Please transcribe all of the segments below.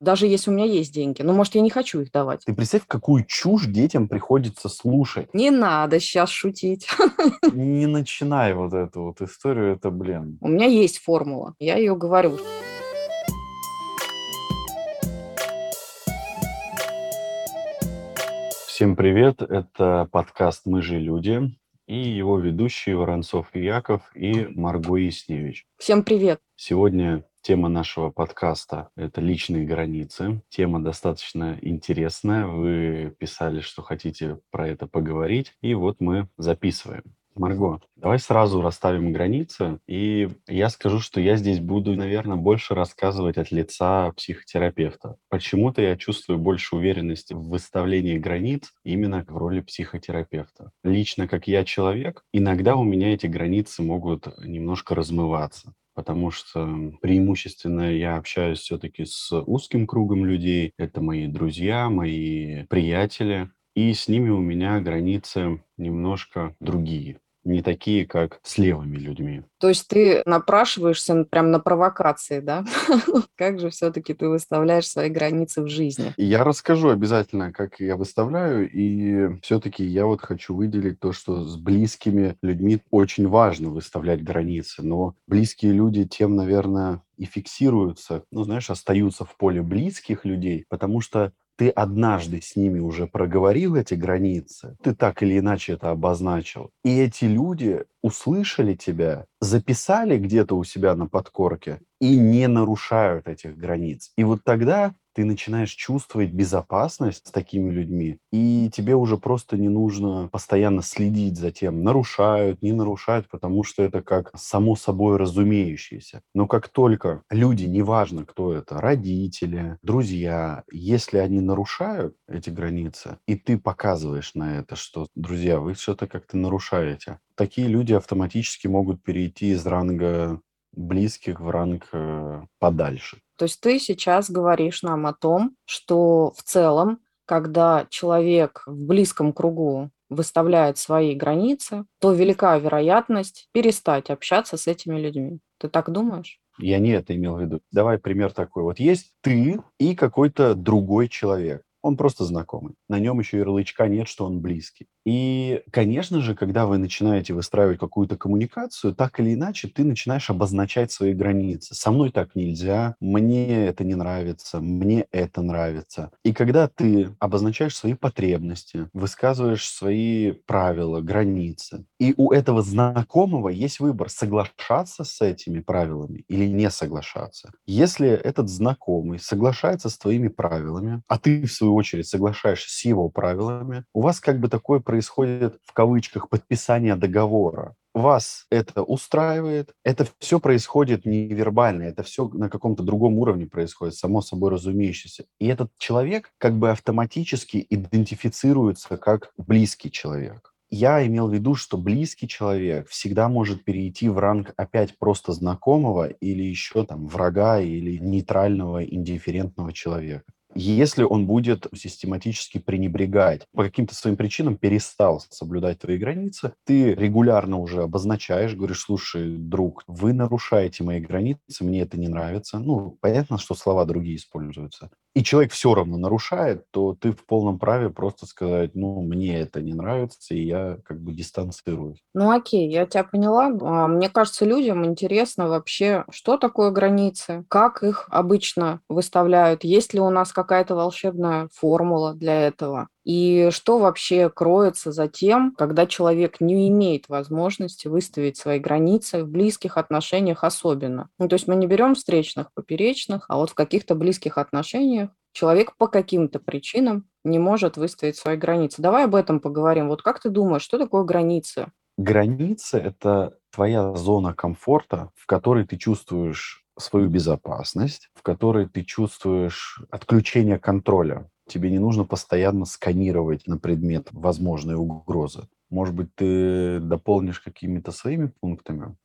даже если у меня есть деньги. Ну, может, я не хочу их давать. Ты представь, какую чушь детям приходится слушать. Не надо сейчас шутить. Не начинай вот эту вот историю, это, блин. У меня есть формула, я ее говорю. Всем привет, это подкаст «Мы же люди» и его ведущие Воронцов Яков и Марго Ясневич. Всем привет. Сегодня Тема нашего подкаста – это личные границы. Тема достаточно интересная. Вы писали, что хотите про это поговорить. И вот мы записываем. Марго, давай сразу расставим границы, и я скажу, что я здесь буду, наверное, больше рассказывать от лица психотерапевта. Почему-то я чувствую больше уверенности в выставлении границ именно в роли психотерапевта. Лично, как я человек, иногда у меня эти границы могут немножко размываться потому что преимущественно я общаюсь все-таки с узким кругом людей. Это мои друзья, мои приятели. И с ними у меня границы немножко другие не такие, как с левыми людьми. То есть ты напрашиваешься прям на провокации, да? Как же все-таки ты выставляешь свои границы в жизни? Я расскажу обязательно, как я выставляю, и все-таки я вот хочу выделить то, что с близкими людьми очень важно выставлять границы, но близкие люди тем, наверное, и фиксируются, ну, знаешь, остаются в поле близких людей, потому что ты однажды с ними уже проговорил эти границы, ты так или иначе это обозначил, и эти люди услышали тебя, записали где-то у себя на подкорке и не нарушают этих границ. И вот тогда ты начинаешь чувствовать безопасность с такими людьми, и тебе уже просто не нужно постоянно следить за тем, нарушают, не нарушают, потому что это как само собой разумеющееся. Но как только люди, неважно кто это, родители, друзья, если они нарушают эти границы, и ты показываешь на это, что, друзья, вы что-то как-то нарушаете, такие люди автоматически могут перейти из ранга близких в ранг э, подальше. То есть ты сейчас говоришь нам о том, что в целом, когда человек в близком кругу выставляет свои границы, то велика вероятность перестать общаться с этими людьми. Ты так думаешь? Я не это имел в виду. Давай пример такой. Вот есть ты и какой-то другой человек. Он просто знакомый. На нем еще ярлычка нет, что он близкий. И, конечно же, когда вы начинаете выстраивать какую-то коммуникацию, так или иначе ты начинаешь обозначать свои границы. Со мной так нельзя, мне это не нравится, мне это нравится. И когда ты обозначаешь свои потребности, высказываешь свои правила, границы, и у этого знакомого есть выбор, соглашаться с этими правилами или не соглашаться. Если этот знакомый соглашается с твоими правилами, а ты, в свою очередь, соглашаешься с его правилами, у вас как бы такое происходит происходит в кавычках подписание договора. Вас это устраивает, это все происходит невербально, это все на каком-то другом уровне происходит, само собой разумеющееся. И этот человек как бы автоматически идентифицируется как близкий человек. Я имел в виду, что близкий человек всегда может перейти в ранг опять просто знакомого или еще там врага или нейтрального, индифферентного человека если он будет систематически пренебрегать, по каким-то своим причинам перестал соблюдать твои границы, ты регулярно уже обозначаешь, говоришь, слушай, друг, вы нарушаете мои границы, мне это не нравится. Ну, понятно, что слова другие используются. И человек все равно нарушает, то ты в полном праве просто сказать, ну, мне это не нравится, и я как бы дистанцируюсь. Ну, окей, я тебя поняла. А, мне кажется, людям интересно вообще, что такое границы, как их обычно выставляют, есть ли у нас какая-то волшебная формула для этого. И что вообще кроется за тем, когда человек не имеет возможности выставить свои границы в близких отношениях особенно. Ну, то есть мы не берем встречных, поперечных, а вот в каких-то близких отношениях человек по каким-то причинам не может выставить свои границы. Давай об этом поговорим. Вот как ты думаешь, что такое границы? Границы – это твоя зона комфорта, в которой ты чувствуешь свою безопасность, в которой ты чувствуешь отключение контроля. Тебе не нужно постоянно сканировать на предмет возможной угрозы. Может быть, ты дополнишь какими-то своими пунктами?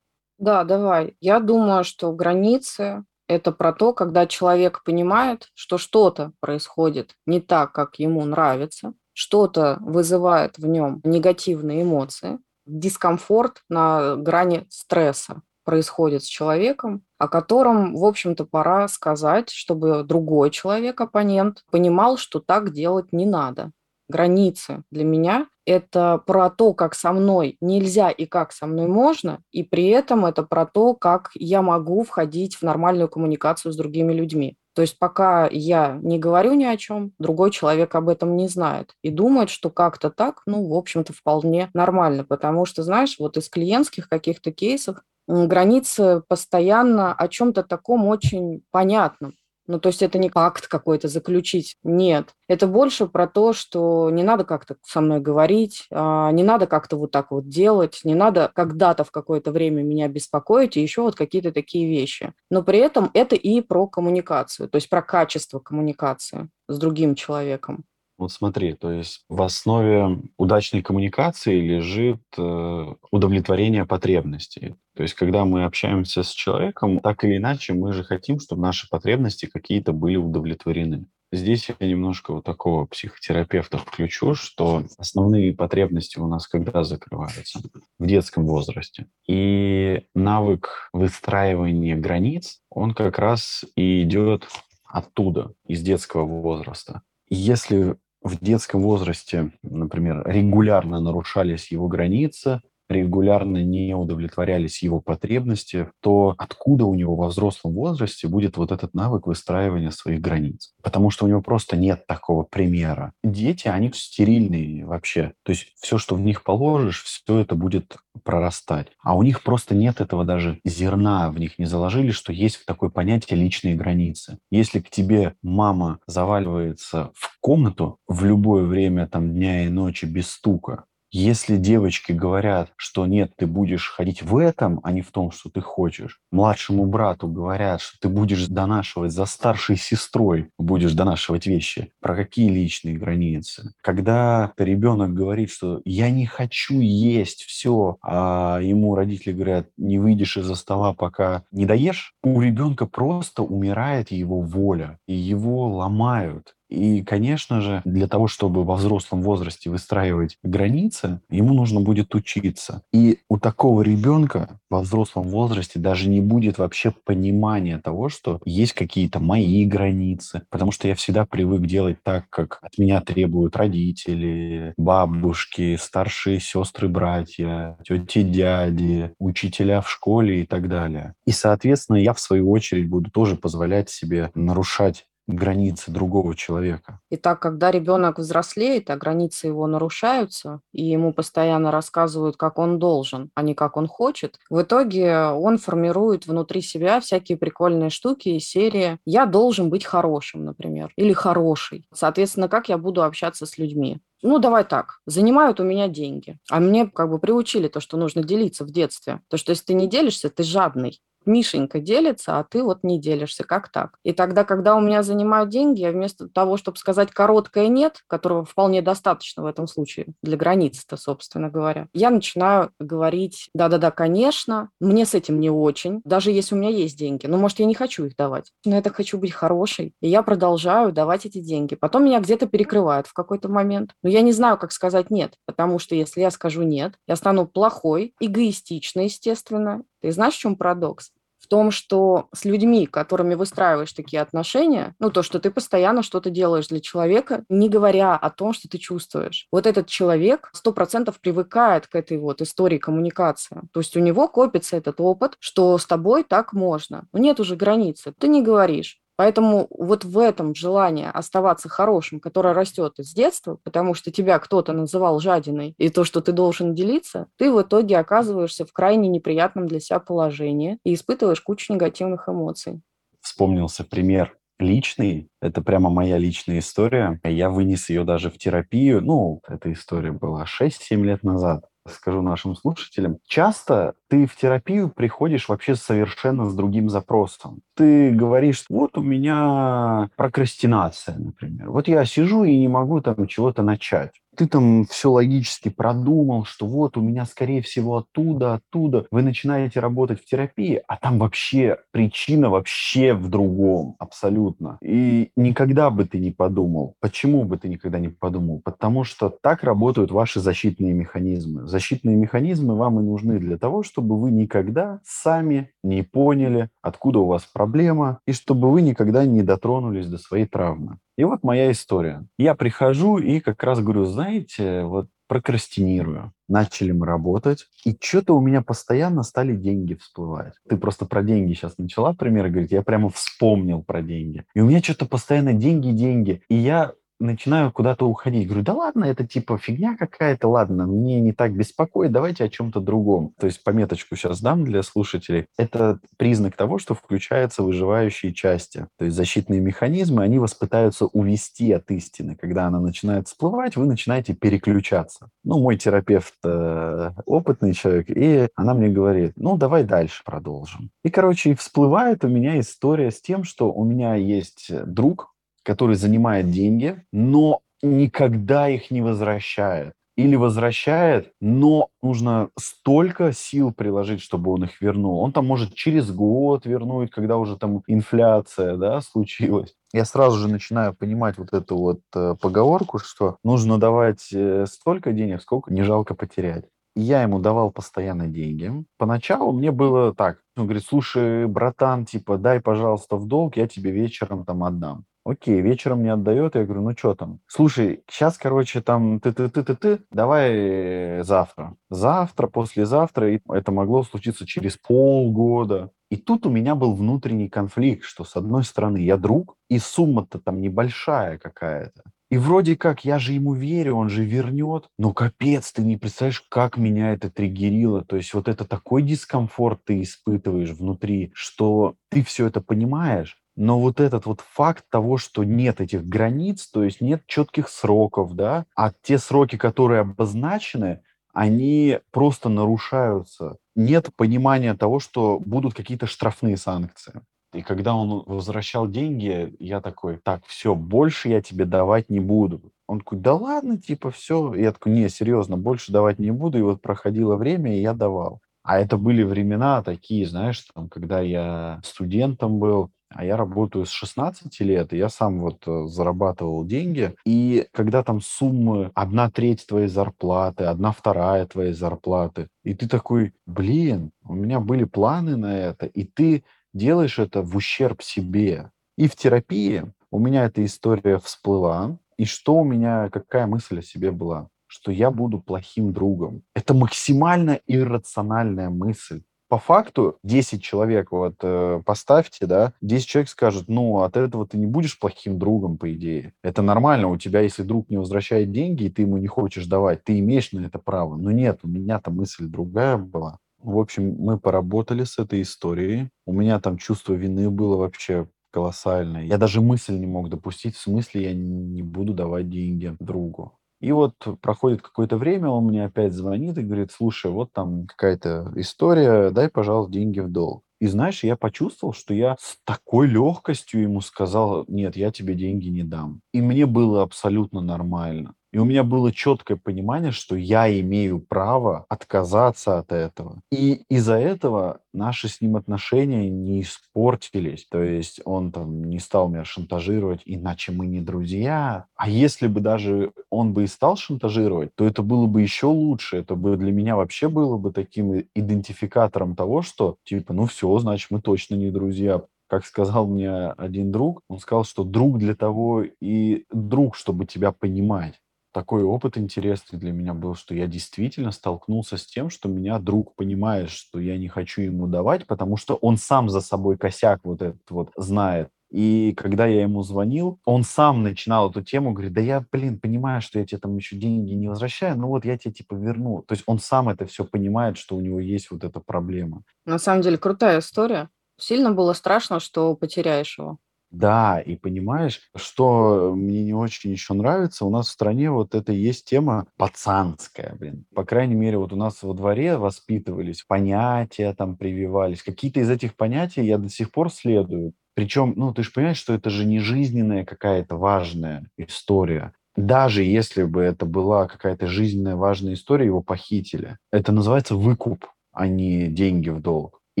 Да, давай. Я думаю, что границы – это про то, когда человек понимает, что что-то происходит не так, как ему нравится, что-то вызывает в нем негативные эмоции, дискомфорт на грани стресса. Происходит с человеком, о котором, в общем-то, пора сказать, чтобы другой человек, оппонент, понимал, что так делать не надо. Границы для меня – это про то, как со мной нельзя и как со мной можно, и при этом это про то, как я могу входить в нормальную коммуникацию с другими людьми. То есть пока я не говорю ни о чем, другой человек об этом не знает и думает, что как-то так, ну, в общем-то, вполне нормально, потому что, знаешь, вот из клиентских каких-то кейсов границы постоянно о чем-то таком очень понятном. Ну, то есть это не акт какой-то заключить, нет. Это больше про то, что не надо как-то со мной говорить, а, не надо как-то вот так вот делать, не надо когда-то в какое-то время меня беспокоить и еще вот какие-то такие вещи. Но при этом это и про коммуникацию, то есть про качество коммуникации с другим человеком. Вот смотри, то есть в основе удачной коммуникации лежит э, удовлетворение потребностей. То есть когда мы общаемся с человеком, так или иначе мы же хотим, чтобы наши потребности какие-то были удовлетворены. Здесь я немножко вот такого психотерапевта включу, что основные потребности у нас когда закрываются? В детском возрасте. И навык выстраивания границ, он как раз и идет оттуда, из детского возраста. Если в детском возрасте, например, регулярно нарушались его границы, регулярно не удовлетворялись его потребности, то откуда у него во взрослом возрасте будет вот этот навык выстраивания своих границ? Потому что у него просто нет такого примера. Дети, они стерильные вообще. То есть все, что в них положишь, все это будет прорастать. А у них просто нет этого даже зерна, в них не заложили, что есть такое понятие личные границы. Если к тебе мама заваливается в комнату в любое время там дня и ночи без стука, если девочки говорят, что нет, ты будешь ходить в этом, а не в том, что ты хочешь, младшему брату говорят, что ты будешь донашивать за старшей сестрой, будешь донашивать вещи, про какие личные границы? Когда ребенок говорит, что я не хочу есть все, а ему родители говорят, не выйдешь из-за стола, пока не доешь, у ребенка просто умирает его воля, и его ломают. И, конечно же, для того, чтобы во взрослом возрасте выстраивать границы, ему нужно будет учиться. И у такого ребенка во взрослом возрасте даже не будет вообще понимания того, что есть какие-то мои границы, потому что я всегда привык делать так, как от меня требуют родители, бабушки, старшие сестры, братья, тети, дяди, учителя в школе и так далее. И, соответственно, я в свою очередь буду тоже позволять себе нарушать границы другого человека. И так, когда ребенок взрослеет, а границы его нарушаются, и ему постоянно рассказывают, как он должен, а не как он хочет, в итоге он формирует внутри себя всякие прикольные штуки из серии «я должен быть хорошим», например, или «хороший». Соответственно, как я буду общаться с людьми? ну, давай так, занимают у меня деньги. А мне как бы приучили то, что нужно делиться в детстве. То, что если ты не делишься, ты жадный. Мишенька делится, а ты вот не делишься. Как так? И тогда, когда у меня занимают деньги, я вместо того, чтобы сказать короткое «нет», которого вполне достаточно в этом случае, для границ-то, собственно говоря, я начинаю говорить «да-да-да, конечно, мне с этим не очень, даже если у меня есть деньги, но, может, я не хочу их давать, но я так хочу быть хорошей». И я продолжаю давать эти деньги. Потом меня где-то перекрывают в какой-то момент. Но я не знаю, как сказать «нет», потому что если я скажу «нет», я стану плохой, эгоистичной, естественно. Ты знаешь, в чем парадокс? В том, что с людьми, которыми выстраиваешь такие отношения, ну, то, что ты постоянно что-то делаешь для человека, не говоря о том, что ты чувствуешь. Вот этот человек сто процентов привыкает к этой вот истории коммуникации. То есть у него копится этот опыт, что с тобой так можно. Но нет уже границы. Ты не говоришь. Поэтому вот в этом желание оставаться хорошим, которое растет из детства, потому что тебя кто-то называл жадиной, и то, что ты должен делиться, ты в итоге оказываешься в крайне неприятном для себя положении и испытываешь кучу негативных эмоций. Вспомнился пример личный, это прямо моя личная история. Я вынес ее даже в терапию. Ну, эта история была 6-7 лет назад скажу нашим слушателям, часто ты в терапию приходишь вообще совершенно с другим запросом. Ты говоришь, вот у меня прокрастинация, например. Вот я сижу и не могу там чего-то начать. Ты там все логически продумал, что вот у меня, скорее всего, оттуда, оттуда. Вы начинаете работать в терапии, а там вообще причина вообще в другом, абсолютно. И никогда бы ты не подумал. Почему бы ты никогда не подумал? Потому что так работают ваши защитные механизмы. Защитные механизмы вам и нужны для того, чтобы вы никогда сами не поняли, откуда у вас проблема, и чтобы вы никогда не дотронулись до своей травмы. И вот моя история. Я прихожу и как раз говорю, знаете, вот прокрастинирую. Начали мы работать, и что-то у меня постоянно стали деньги всплывать. Ты просто про деньги сейчас начала пример говорить, я прямо вспомнил про деньги. И у меня что-то постоянно деньги, деньги. И я начинаю куда-то уходить. Говорю, да ладно, это типа фигня какая-то, ладно, мне не так беспокоит, давайте о чем-то другом. То есть пометочку сейчас дам для слушателей. Это признак того, что включаются выживающие части. То есть защитные механизмы, они вас пытаются увести от истины. Когда она начинает всплывать, вы начинаете переключаться. Ну, мой терапевт э, опытный человек, и она мне говорит, ну, давай дальше продолжим. И, короче, всплывает у меня история с тем, что у меня есть друг, который занимает деньги, но никогда их не возвращает. Или возвращает, но нужно столько сил приложить, чтобы он их вернул. Он там может через год вернуть, когда уже там инфляция да, случилась. Я сразу же начинаю понимать вот эту вот э, поговорку, что нужно давать э, столько денег, сколько не жалко потерять я ему давал постоянно деньги. Поначалу мне было так. Он говорит, слушай, братан, типа, дай, пожалуйста, в долг, я тебе вечером там отдам. Окей, вечером не отдает, я говорю, ну что там? Слушай, сейчас, короче, там ты-ты-ты-ты-ты, давай завтра. Завтра, послезавтра, и это могло случиться через полгода. И тут у меня был внутренний конфликт, что с одной стороны я друг, и сумма-то там небольшая какая-то. И вроде как я же ему верю, он же вернет. Но капец, ты не представляешь, как меня это триггерило. То есть вот это такой дискомфорт ты испытываешь внутри, что ты все это понимаешь, но вот этот вот факт того, что нет этих границ, то есть нет четких сроков, да, а те сроки, которые обозначены, они просто нарушаются. Нет понимания того, что будут какие-то штрафные санкции. И когда он возвращал деньги, я такой, так, все, больше я тебе давать не буду. Он такой, да ладно, типа, все. Я такой, не, серьезно, больше давать не буду. И вот проходило время, и я давал. А это были времена такие, знаешь, там, когда я студентом был, а я работаю с 16 лет, и я сам вот э, зарабатывал деньги. И когда там суммы одна треть твоей зарплаты, одна вторая твоей зарплаты, и ты такой, блин, у меня были планы на это, и ты делаешь это в ущерб себе. И в терапии у меня эта история всплыла, и что у меня, какая мысль о себе была? Что я буду плохим другом. Это максимально иррациональная мысль по факту 10 человек вот э, поставьте, да, 10 человек скажут, ну, от этого ты не будешь плохим другом, по идее. Это нормально, у тебя, если друг не возвращает деньги, и ты ему не хочешь давать, ты имеешь на это право. Но нет, у меня-то мысль другая была. В общем, мы поработали с этой историей. У меня там чувство вины было вообще колоссальное. Я даже мысль не мог допустить, в смысле я не буду давать деньги другу. И вот проходит какое-то время, он мне опять звонит и говорит, слушай, вот там какая-то история, дай, пожалуйста, деньги в долг. И знаешь, я почувствовал, что я с такой легкостью ему сказал, нет, я тебе деньги не дам. И мне было абсолютно нормально. И у меня было четкое понимание, что я имею право отказаться от этого. И из-за этого наши с ним отношения не испортились. То есть он там не стал меня шантажировать, иначе мы не друзья. А если бы даже он бы и стал шантажировать, то это было бы еще лучше. Это бы для меня вообще было бы таким идентификатором того, что типа, ну все, значит, мы точно не друзья как сказал мне один друг, он сказал, что друг для того и друг, чтобы тебя понимать такой опыт интересный для меня был, что я действительно столкнулся с тем, что меня друг понимает, что я не хочу ему давать, потому что он сам за собой косяк вот этот вот знает. И когда я ему звонил, он сам начинал эту тему, говорит, да я, блин, понимаю, что я тебе там еще деньги не возвращаю, но вот я тебе типа верну. То есть он сам это все понимает, что у него есть вот эта проблема. На самом деле крутая история. Сильно было страшно, что потеряешь его. Да, и понимаешь, что мне не очень еще нравится, у нас в стране вот это есть тема пацанская, блин. По крайней мере, вот у нас во дворе воспитывались, понятия там прививались. Какие-то из этих понятий я до сих пор следую. Причем, ну, ты же понимаешь, что это же не жизненная какая-то важная история. даже если бы это была какая-то жизненная важная история, его похитили. Это называется выкуп, а не деньги в долг. И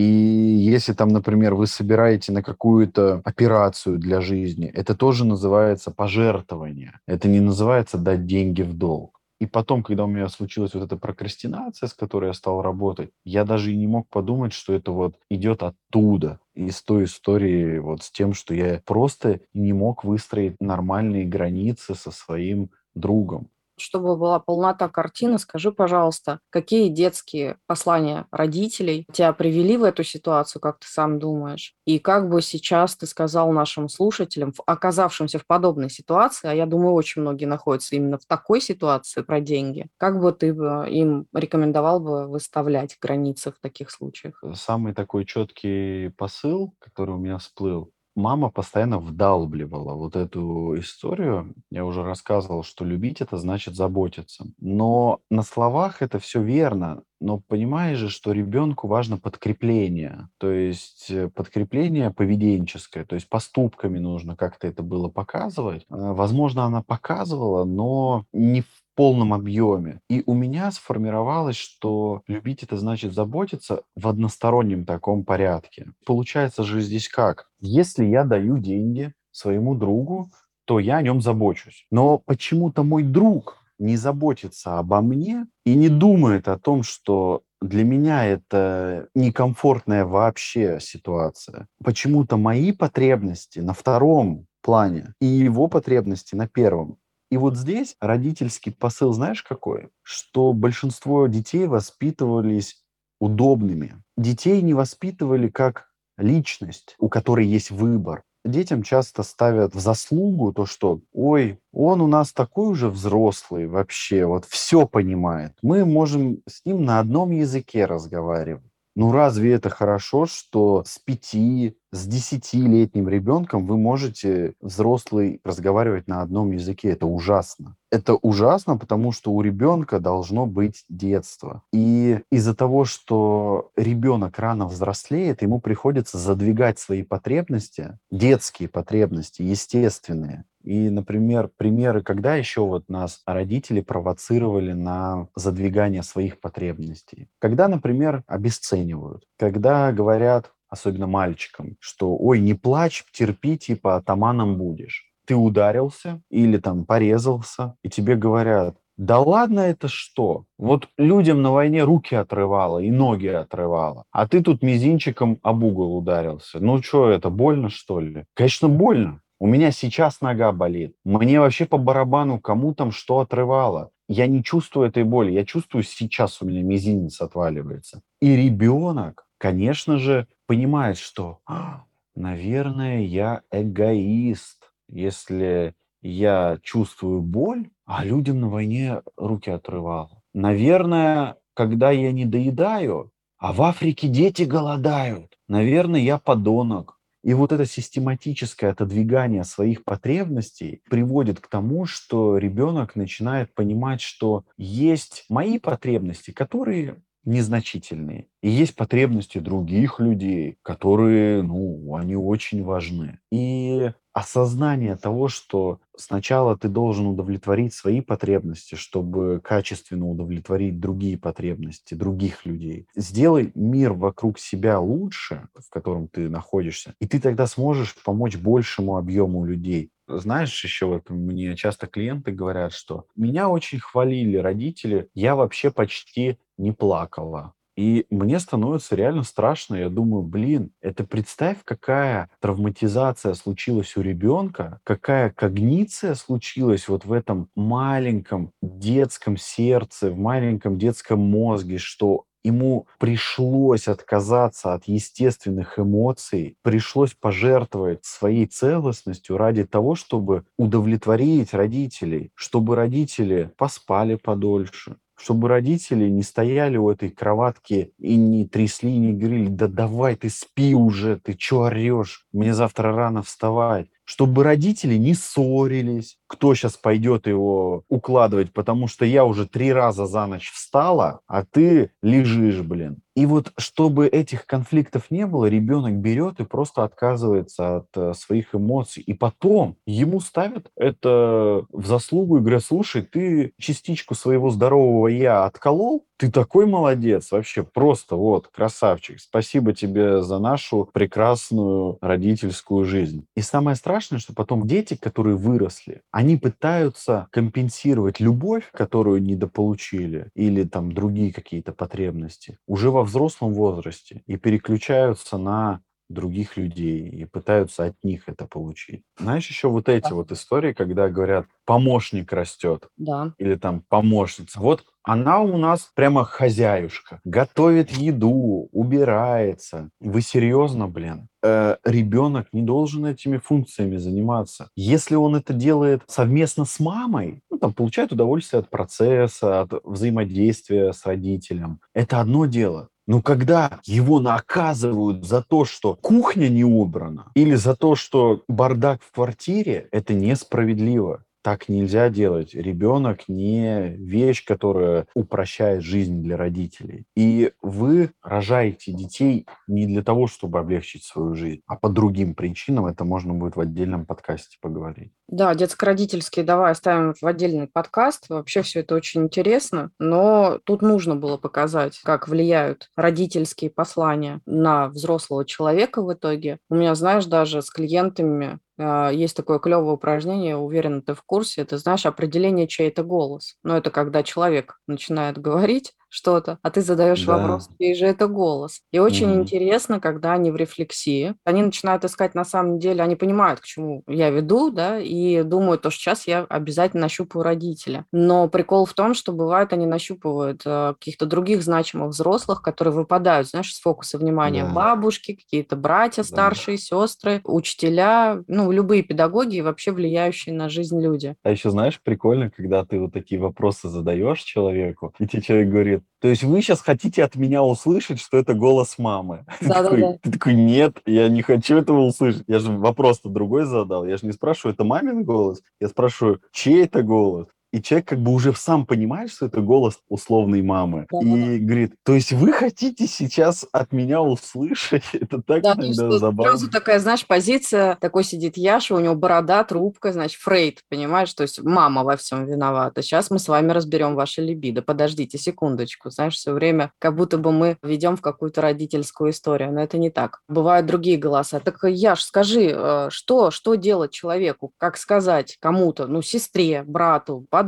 если там, например, вы собираете на какую-то операцию для жизни, это тоже называется пожертвование. Это не называется дать деньги в долг. И потом, когда у меня случилась вот эта прокрастинация, с которой я стал работать, я даже и не мог подумать, что это вот идет оттуда, из той истории вот с тем, что я просто не мог выстроить нормальные границы со своим другом чтобы была полнота картины, скажи, пожалуйста, какие детские послания родителей тебя привели в эту ситуацию, как ты сам думаешь? И как бы сейчас ты сказал нашим слушателям, оказавшимся в подобной ситуации, а я думаю, очень многие находятся именно в такой ситуации про деньги, как бы ты им рекомендовал бы выставлять границы в таких случаях? Самый такой четкий посыл, который у меня всплыл, мама постоянно вдалбливала вот эту историю. Я уже рассказывал, что любить это значит заботиться. Но на словах это все верно. Но понимаешь же, что ребенку важно подкрепление, то есть э, подкрепление поведенческое, то есть поступками нужно как-то это было показывать. А, возможно, она показывала, но не в полном объеме. И у меня сформировалось, что любить это значит заботиться в одностороннем таком порядке. Получается же здесь как? Если я даю деньги своему другу, то я о нем забочусь. Но почему-то мой друг не заботится обо мне и не думает о том, что для меня это некомфортная вообще ситуация. Почему-то мои потребности на втором плане и его потребности на первом. И вот здесь родительский посыл, знаешь, какой? Что большинство детей воспитывались удобными. Детей не воспитывали как личность, у которой есть выбор. Детям часто ставят в заслугу то, что «Ой, он у нас такой уже взрослый вообще, вот все понимает. Мы можем с ним на одном языке разговаривать». Ну разве это хорошо, что с пяти, с десятилетним ребенком вы можете, взрослый, разговаривать на одном языке? Это ужасно. Это ужасно, потому что у ребенка должно быть детство. И из-за того, что ребенок рано взрослеет, ему приходится задвигать свои потребности, детские потребности, естественные, и, например, примеры, когда еще вот нас родители провоцировали на задвигание своих потребностей. Когда, например, обесценивают, когда говорят, особенно мальчикам, что «Ой, не плачь, терпи, типа атаманом будешь». Ты ударился или там порезался, и тебе говорят, да ладно, это что? Вот людям на войне руки отрывало и ноги отрывало, а ты тут мизинчиком об угол ударился. Ну что, это больно, что ли? Конечно, больно. У меня сейчас нога болит. Мне вообще по барабану, кому там что отрывало. Я не чувствую этой боли. Я чувствую, сейчас у меня мизинец отваливается. И ребенок, конечно же, понимает, что, «А, наверное, я эгоист, если я чувствую боль, а людям на войне руки отрывало. Наверное, когда я не доедаю, а в Африке дети голодают, наверное, я подонок. И вот это систематическое отодвигание своих потребностей приводит к тому, что ребенок начинает понимать, что есть мои потребности, которые незначительные. И есть потребности других людей, которые, ну, они очень важны. И осознание того, что сначала ты должен удовлетворить свои потребности, чтобы качественно удовлетворить другие потребности других людей. Сделай мир вокруг себя лучше, в котором ты находишься, и ты тогда сможешь помочь большему объему людей. Знаешь, еще вот мне часто клиенты говорят, что меня очень хвалили родители, я вообще почти не плакала. И мне становится реально страшно. Я думаю, блин, это представь, какая травматизация случилась у ребенка, какая когниция случилась вот в этом маленьком детском сердце, в маленьком детском мозге, что ему пришлось отказаться от естественных эмоций, пришлось пожертвовать своей целостностью ради того, чтобы удовлетворить родителей, чтобы родители поспали подольше, чтобы родители не стояли у этой кроватки и не трясли, не говорили, да давай ты спи уже, ты чё орешь, мне завтра рано вставать. Чтобы родители не ссорились, кто сейчас пойдет его укладывать, потому что я уже три раза за ночь встала, а ты лежишь, блин. И вот чтобы этих конфликтов не было, ребенок берет и просто отказывается от э, своих эмоций. И потом ему ставят это в заслугу и говорят, слушай, ты частичку своего здорового я отколол, ты такой молодец, вообще просто вот, красавчик. Спасибо тебе за нашу прекрасную родительскую жизнь. И самое страшное, что потом дети, которые выросли, они пытаются компенсировать любовь, которую недополучили, или там другие какие-то потребности, уже во взрослом возрасте и переключаются на других людей и пытаются от них это получить. Знаешь, еще вот эти вот истории, когда говорят, помощник растет. Да. Или там помощница. Вот она у нас прямо хозяюшка. Готовит еду, убирается. Вы серьезно, блин? Э, ребенок не должен этими функциями заниматься. Если он это делает совместно с мамой, ну, там, получает удовольствие от процесса, от взаимодействия с родителем, это одно дело. Но когда его наказывают за то, что кухня не убрана, или за то, что бардак в квартире, это несправедливо. Так нельзя делать. Ребенок не вещь, которая упрощает жизнь для родителей. И вы рожаете детей не для того, чтобы облегчить свою жизнь, а по другим причинам. Это можно будет в отдельном подкасте поговорить. Да, детско-родительские давай оставим в отдельный подкаст. Вообще все это очень интересно, но тут нужно было показать, как влияют родительские послания на взрослого человека в итоге. У меня, знаешь, даже с клиентами есть такое клевое упражнение, уверена, ты в курсе, это, знаешь, определение, чей это голос. Но это когда человек начинает говорить, что-то, а ты задаешь Да. вопрос, чей же это голос. И очень Мгм. интересно, когда они в рефлексии, они начинают искать на самом деле, они понимают, к чему я веду, да, и думают, то, что сейчас я обязательно нащупаю родителя. Но прикол в том, что бывает, они нащупывают э, каких-то других значимых взрослых, которые выпадают, знаешь, из фокуса внимания. Да. Бабушки, какие-то братья Да. старшие, сестры, учителя, ну, любые педагоги и вообще влияющие на жизнь люди. А еще, знаешь, прикольно, когда ты вот такие вопросы задаешь человеку, и тебе человек говорит, то есть вы сейчас хотите от меня услышать, что это голос мамы? Ты такой- Да-да-да. Ты такой, нет, я не хочу этого услышать. Я же вопрос-то другой задал. Я же не спрашиваю, это мамин голос? Я спрашиваю, чей это голос? И человек как бы уже сам понимает, что это голос условной мамы. Да-да-да. И говорит, то есть вы хотите сейчас от меня услышать? Это так Да, иногда забавно. сразу такая, знаешь, позиция, такой сидит Яша, у него борода, трубка, значит, Фрейд, понимаешь, то есть мама во всем виновата. Сейчас мы с вами разберем ваше либидо. Подождите секундочку, знаешь, все время как будто бы мы ведем в какую-то родительскую историю, но это не так. Бывают другие голоса. Так, Яш, скажи, э, что, что делать человеку, как сказать кому-то, ну, сестре, брату, подруге,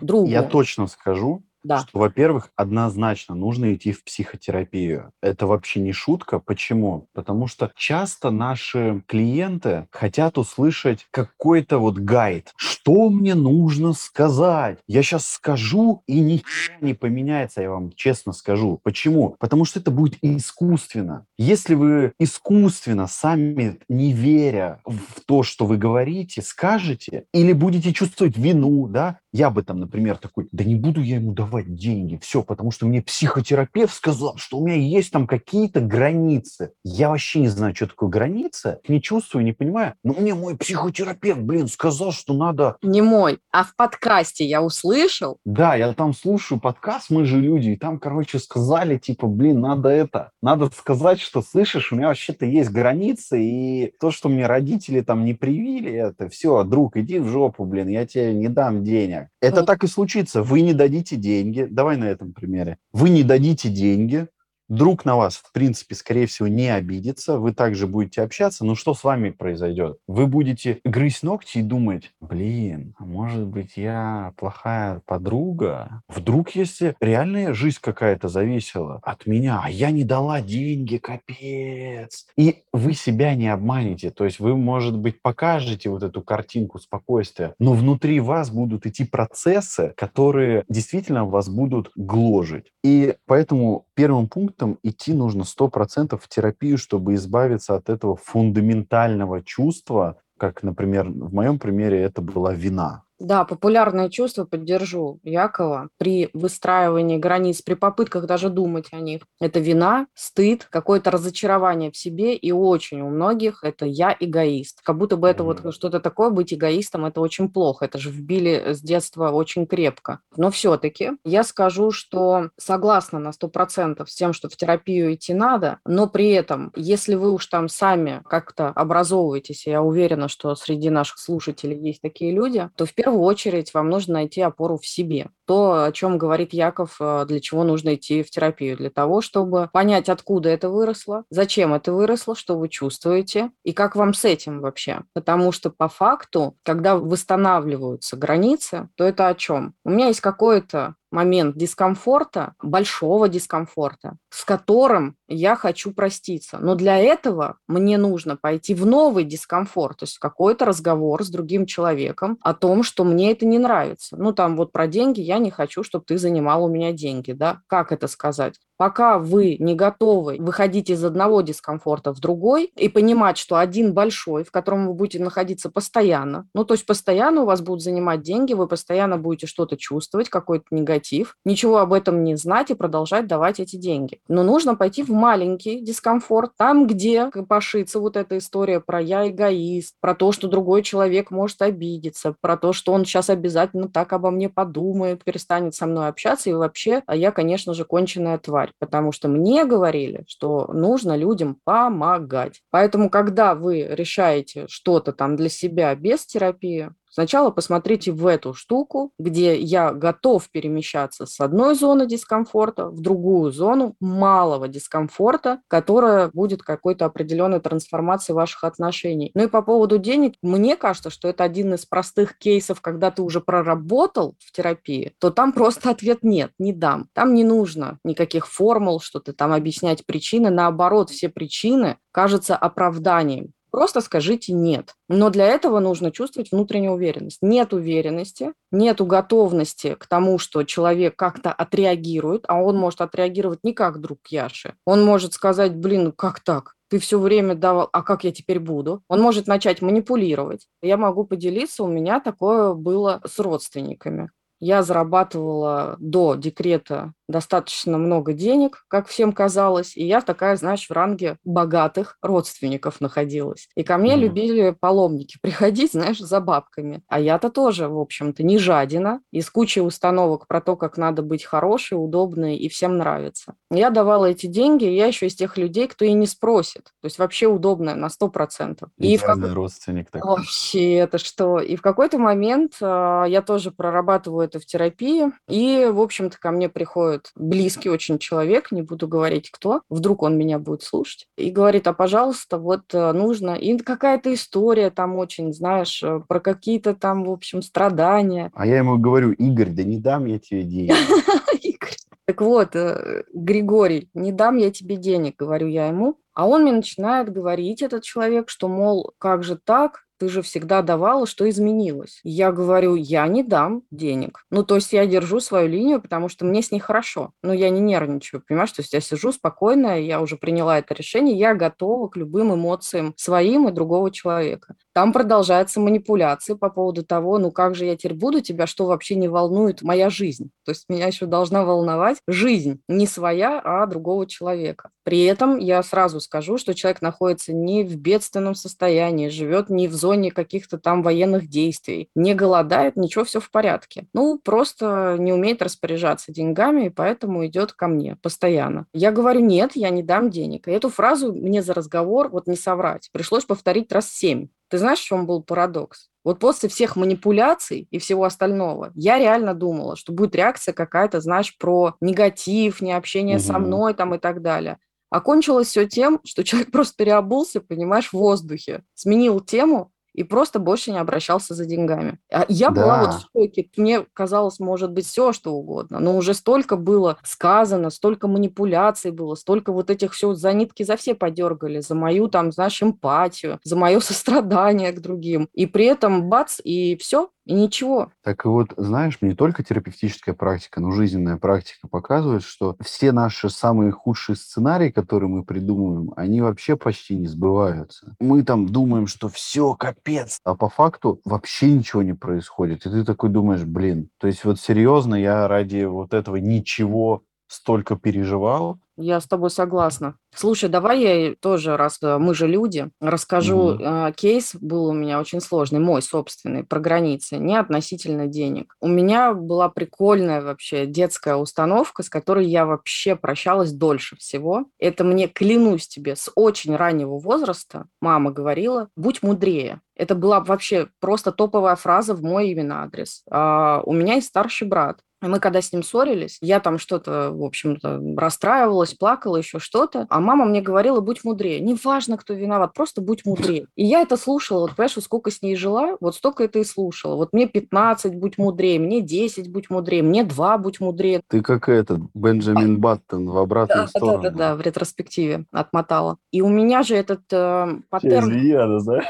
другу? Я точно скажу, Да. что, во-первых, однозначно нужно идти в психотерапию. Это вообще не шутка. Почему? Потому что часто наши клиенты хотят услышать какой-то вот гайд. Что мне нужно сказать? Я сейчас скажу, и ни хера не поменяется, я вам честно скажу. Почему? Потому что это будет искусственно. Если вы искусственно, сами не веря в то, что вы говорите, скажете, или будете чувствовать вину, да, я бы там, например, такой, да не буду я ему давать деньги, все, потому что мне психотерапевт сказал, что у меня есть там какие-то границы. Я вообще не знаю, что такое граница, не чувствую, не понимаю. Но мне мой психотерапевт, блин, сказал, что надо... Не мой, а в подкасте я услышал, Да, я там слушаю подкаст «Мы же люди», и там, короче, сказали, типа, блин, надо это, надо сказать, что, слышишь, у меня вообще-то есть границы, и то, что мне родители там не привили, это все, друг, иди в жопу, блин, я тебе не дам денег. Это Мгм. так и случится. Вы не дадите деньги. Давай на этом примере. Вы не дадите деньги, друг на вас, в принципе, скорее всего, не обидится, вы также будете общаться, но что с вами произойдет? Вы будете грызть ногти и думать, блин, а может быть, я плохая подруга? Вдруг, если реальная жизнь какая-то зависела от меня, а я не дала деньги, капец. И вы себя не обманете, то есть вы, может быть, покажете вот эту картинку спокойствия, но внутри вас будут идти процессы, которые действительно вас будут гложить. И поэтому первым пунктом идти нужно 100% в терапию, чтобы избавиться от этого фундаментального чувства, как, например, в моем примере это была вина. Да, популярное чувство поддержу Якова при выстраивании границ, при попытках даже думать о них. Это вина, стыд, какое-то разочарование в себе, и очень у многих это я эгоист. Как будто бы это вот что-то такое, быть эгоистом, это очень плохо. Это же вбили с детства очень крепко. Но все-таки я скажу, что согласна на 100% с тем, что в терапию идти надо, но при этом, если вы уж там сами как-то образовываетесь, я уверена, что среди наших слушателей есть такие люди, то в первую первую очередь вам нужно найти опору в себе. То, о чем говорит Яков, э, для чего нужно идти в терапию. Для того, чтобы понять, откуда это выросло, зачем это выросло, что вы чувствуете и как вам с этим вообще. Потому что по факту, когда восстанавливаются границы, то это о чем? У меня есть какое-то момент дискомфорта, большого дискомфорта, с которым я хочу проститься. Но для этого мне нужно пойти в новый дискомфорт, то есть какой-то разговор с другим человеком о том, что мне это не нравится. Ну, там вот про деньги я не хочу, чтобы ты занимал у меня деньги, да? Как это сказать? Пока вы не готовы выходить из одного дискомфорта в другой и понимать, что один большой, в котором вы будете находиться постоянно, ну, то есть постоянно у вас будут занимать деньги, вы постоянно будете что-то чувствовать, какой-то негатив, ничего об этом не знать и продолжать давать эти деньги. Но нужно пойти в маленький дискомфорт, там, где пошится вот эта история про я эгоист, про то, что другой человек может обидеться, про то, что он сейчас обязательно так обо мне подумает, перестанет со мной общаться, и вообще, а я, конечно же, конченая тварь потому что мне говорили, что нужно людям помогать. Поэтому, когда вы решаете что-то там для себя без терапии, Сначала посмотрите в эту штуку, где я готов перемещаться с одной зоны дискомфорта в другую зону малого дискомфорта, которая будет какой-то определенной трансформацией ваших отношений. Ну и по поводу денег, мне кажется, что это один из простых кейсов, когда ты уже проработал в терапии, то там просто ответ нет, не дам. Там не нужно никаких формул, что-то там объяснять причины. Наоборот, все причины кажутся оправданием Просто скажите «нет». Но для этого нужно чувствовать внутреннюю уверенность. Нет уверенности, нет готовности к тому, что человек как-то отреагирует, а он может отреагировать не как друг Яши. Он может сказать, блин, ну как так? ты все время давал, а как я теперь буду? Он может начать манипулировать. Я могу поделиться, у меня такое было с родственниками. Я зарабатывала до декрета достаточно много денег, как всем казалось, и я такая, знаешь, в ранге богатых родственников находилась. И ко мне mm-hmm. любили паломники приходить, знаешь, за бабками. А я-то тоже, в общем-то, не жадина, и с кучей установок про то, как надо быть хорошей, удобной и всем нравится. Я давала эти деньги, я еще из тех людей, кто и не спросит. То есть вообще удобная на 100%. И в как... родственник такой. Вообще, это что? И в какой-то момент э, я тоже прорабатываю это в терапии, и, в общем-то, ко мне приходят приходит близкий очень человек, не буду говорить кто, вдруг он меня будет слушать, и говорит, а, пожалуйста, вот э, нужно, и какая-то история там очень, знаешь, э, про какие-то там, в общем, страдания. А я ему говорю, Игорь, да не дам я тебе денег. Игорь. Так вот, э, Григорий, не дам я тебе денег, говорю я ему. А он мне начинает говорить, этот человек, что, мол, как же так, ты же всегда давала, что изменилось. Я говорю, я не дам денег. Ну, то есть я держу свою линию, потому что мне с ней хорошо. Но я не нервничаю, понимаешь? То есть я сижу спокойно, я уже приняла это решение, я готова к любым эмоциям своим и другого человека. Там продолжается манипуляция по поводу того, ну как же я теперь буду тебя, что вообще не волнует моя жизнь. То есть меня еще должна волновать жизнь, не своя, а другого человека. При этом я сразу скажу, что человек находится не в бедственном состоянии, живет не в зоне каких-то там военных действий, не голодает, ничего, все в порядке. Ну, просто не умеет распоряжаться деньгами, и поэтому идет ко мне постоянно. Я говорю, нет, я не дам денег. И эту фразу мне за разговор, вот не соврать, пришлось повторить раз семь. Ты знаешь, в чем был парадокс? Вот после всех манипуляций и всего остального, я реально думала, что будет реакция какая-то, знаешь, про негатив, необщение угу. со мной там и так далее. Окончилось все тем, что человек просто переобулся, понимаешь, в воздухе, сменил тему, и просто больше не обращался за деньгами. А я да. была вот в шоке. Мне казалось, может быть, все, что угодно. Но уже столько было сказано, столько манипуляций было, столько вот этих все за нитки за все подергали, за мою там, знаешь, эмпатию, за мое сострадание к другим. И при этом бац, и все, И ничего. Так и вот, знаешь, не только терапевтическая практика, но жизненная практика показывает, что все наши самые худшие сценарии, которые мы придумываем, они вообще почти не сбываются. Мы там думаем, что все, капец, а по факту вообще ничего не происходит. И ты такой думаешь, блин, то есть вот серьезно, я ради вот этого ничего столько переживал, я с тобой согласна. Слушай, давай я тоже, раз э, мы же люди, расскажу. Э, Кейс был у меня очень сложный, мой собственный, про границы, не относительно денег. У меня была прикольная вообще детская установка, с которой я вообще прощалась дольше всего. Это мне, клянусь тебе, с очень раннего возраста мама говорила, будь мудрее. Это была вообще просто топовая фраза в мой именно адрес. А, у меня есть старший брат. Мы когда с ним ссорились, я там что-то, в общем-то, расстраивалась, плакала, еще что-то. А мама мне говорила, будь мудрее. Неважно, кто виноват, просто будь мудрее. И я это слушала. Вот понимаешь, вот сколько с ней жила, вот столько это и слушала. Вот мне 15, будь мудрее, мне 10, будь мудрее, мне 2, будь мудрее. Ты как этот Бенджамин Баттон в обратную Да, да, сторону. да, да, в ретроспективе отмотала. И у меня же этот э, паттерн... она, знаешь,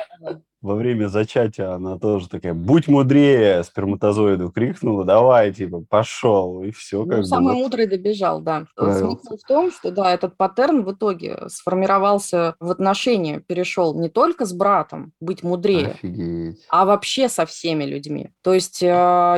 во время зачатия она тоже такая, будь мудрее, сперматозоиду крикнула, давай, типа, пошел, и все, Ну, как бы самый мудрый добежал, да. Смысл в том, что да, этот паттерн в итоге сформировался в отношении, перешел не только с братом быть мудрее, Офигеть. а вообще со всеми людьми. То есть э,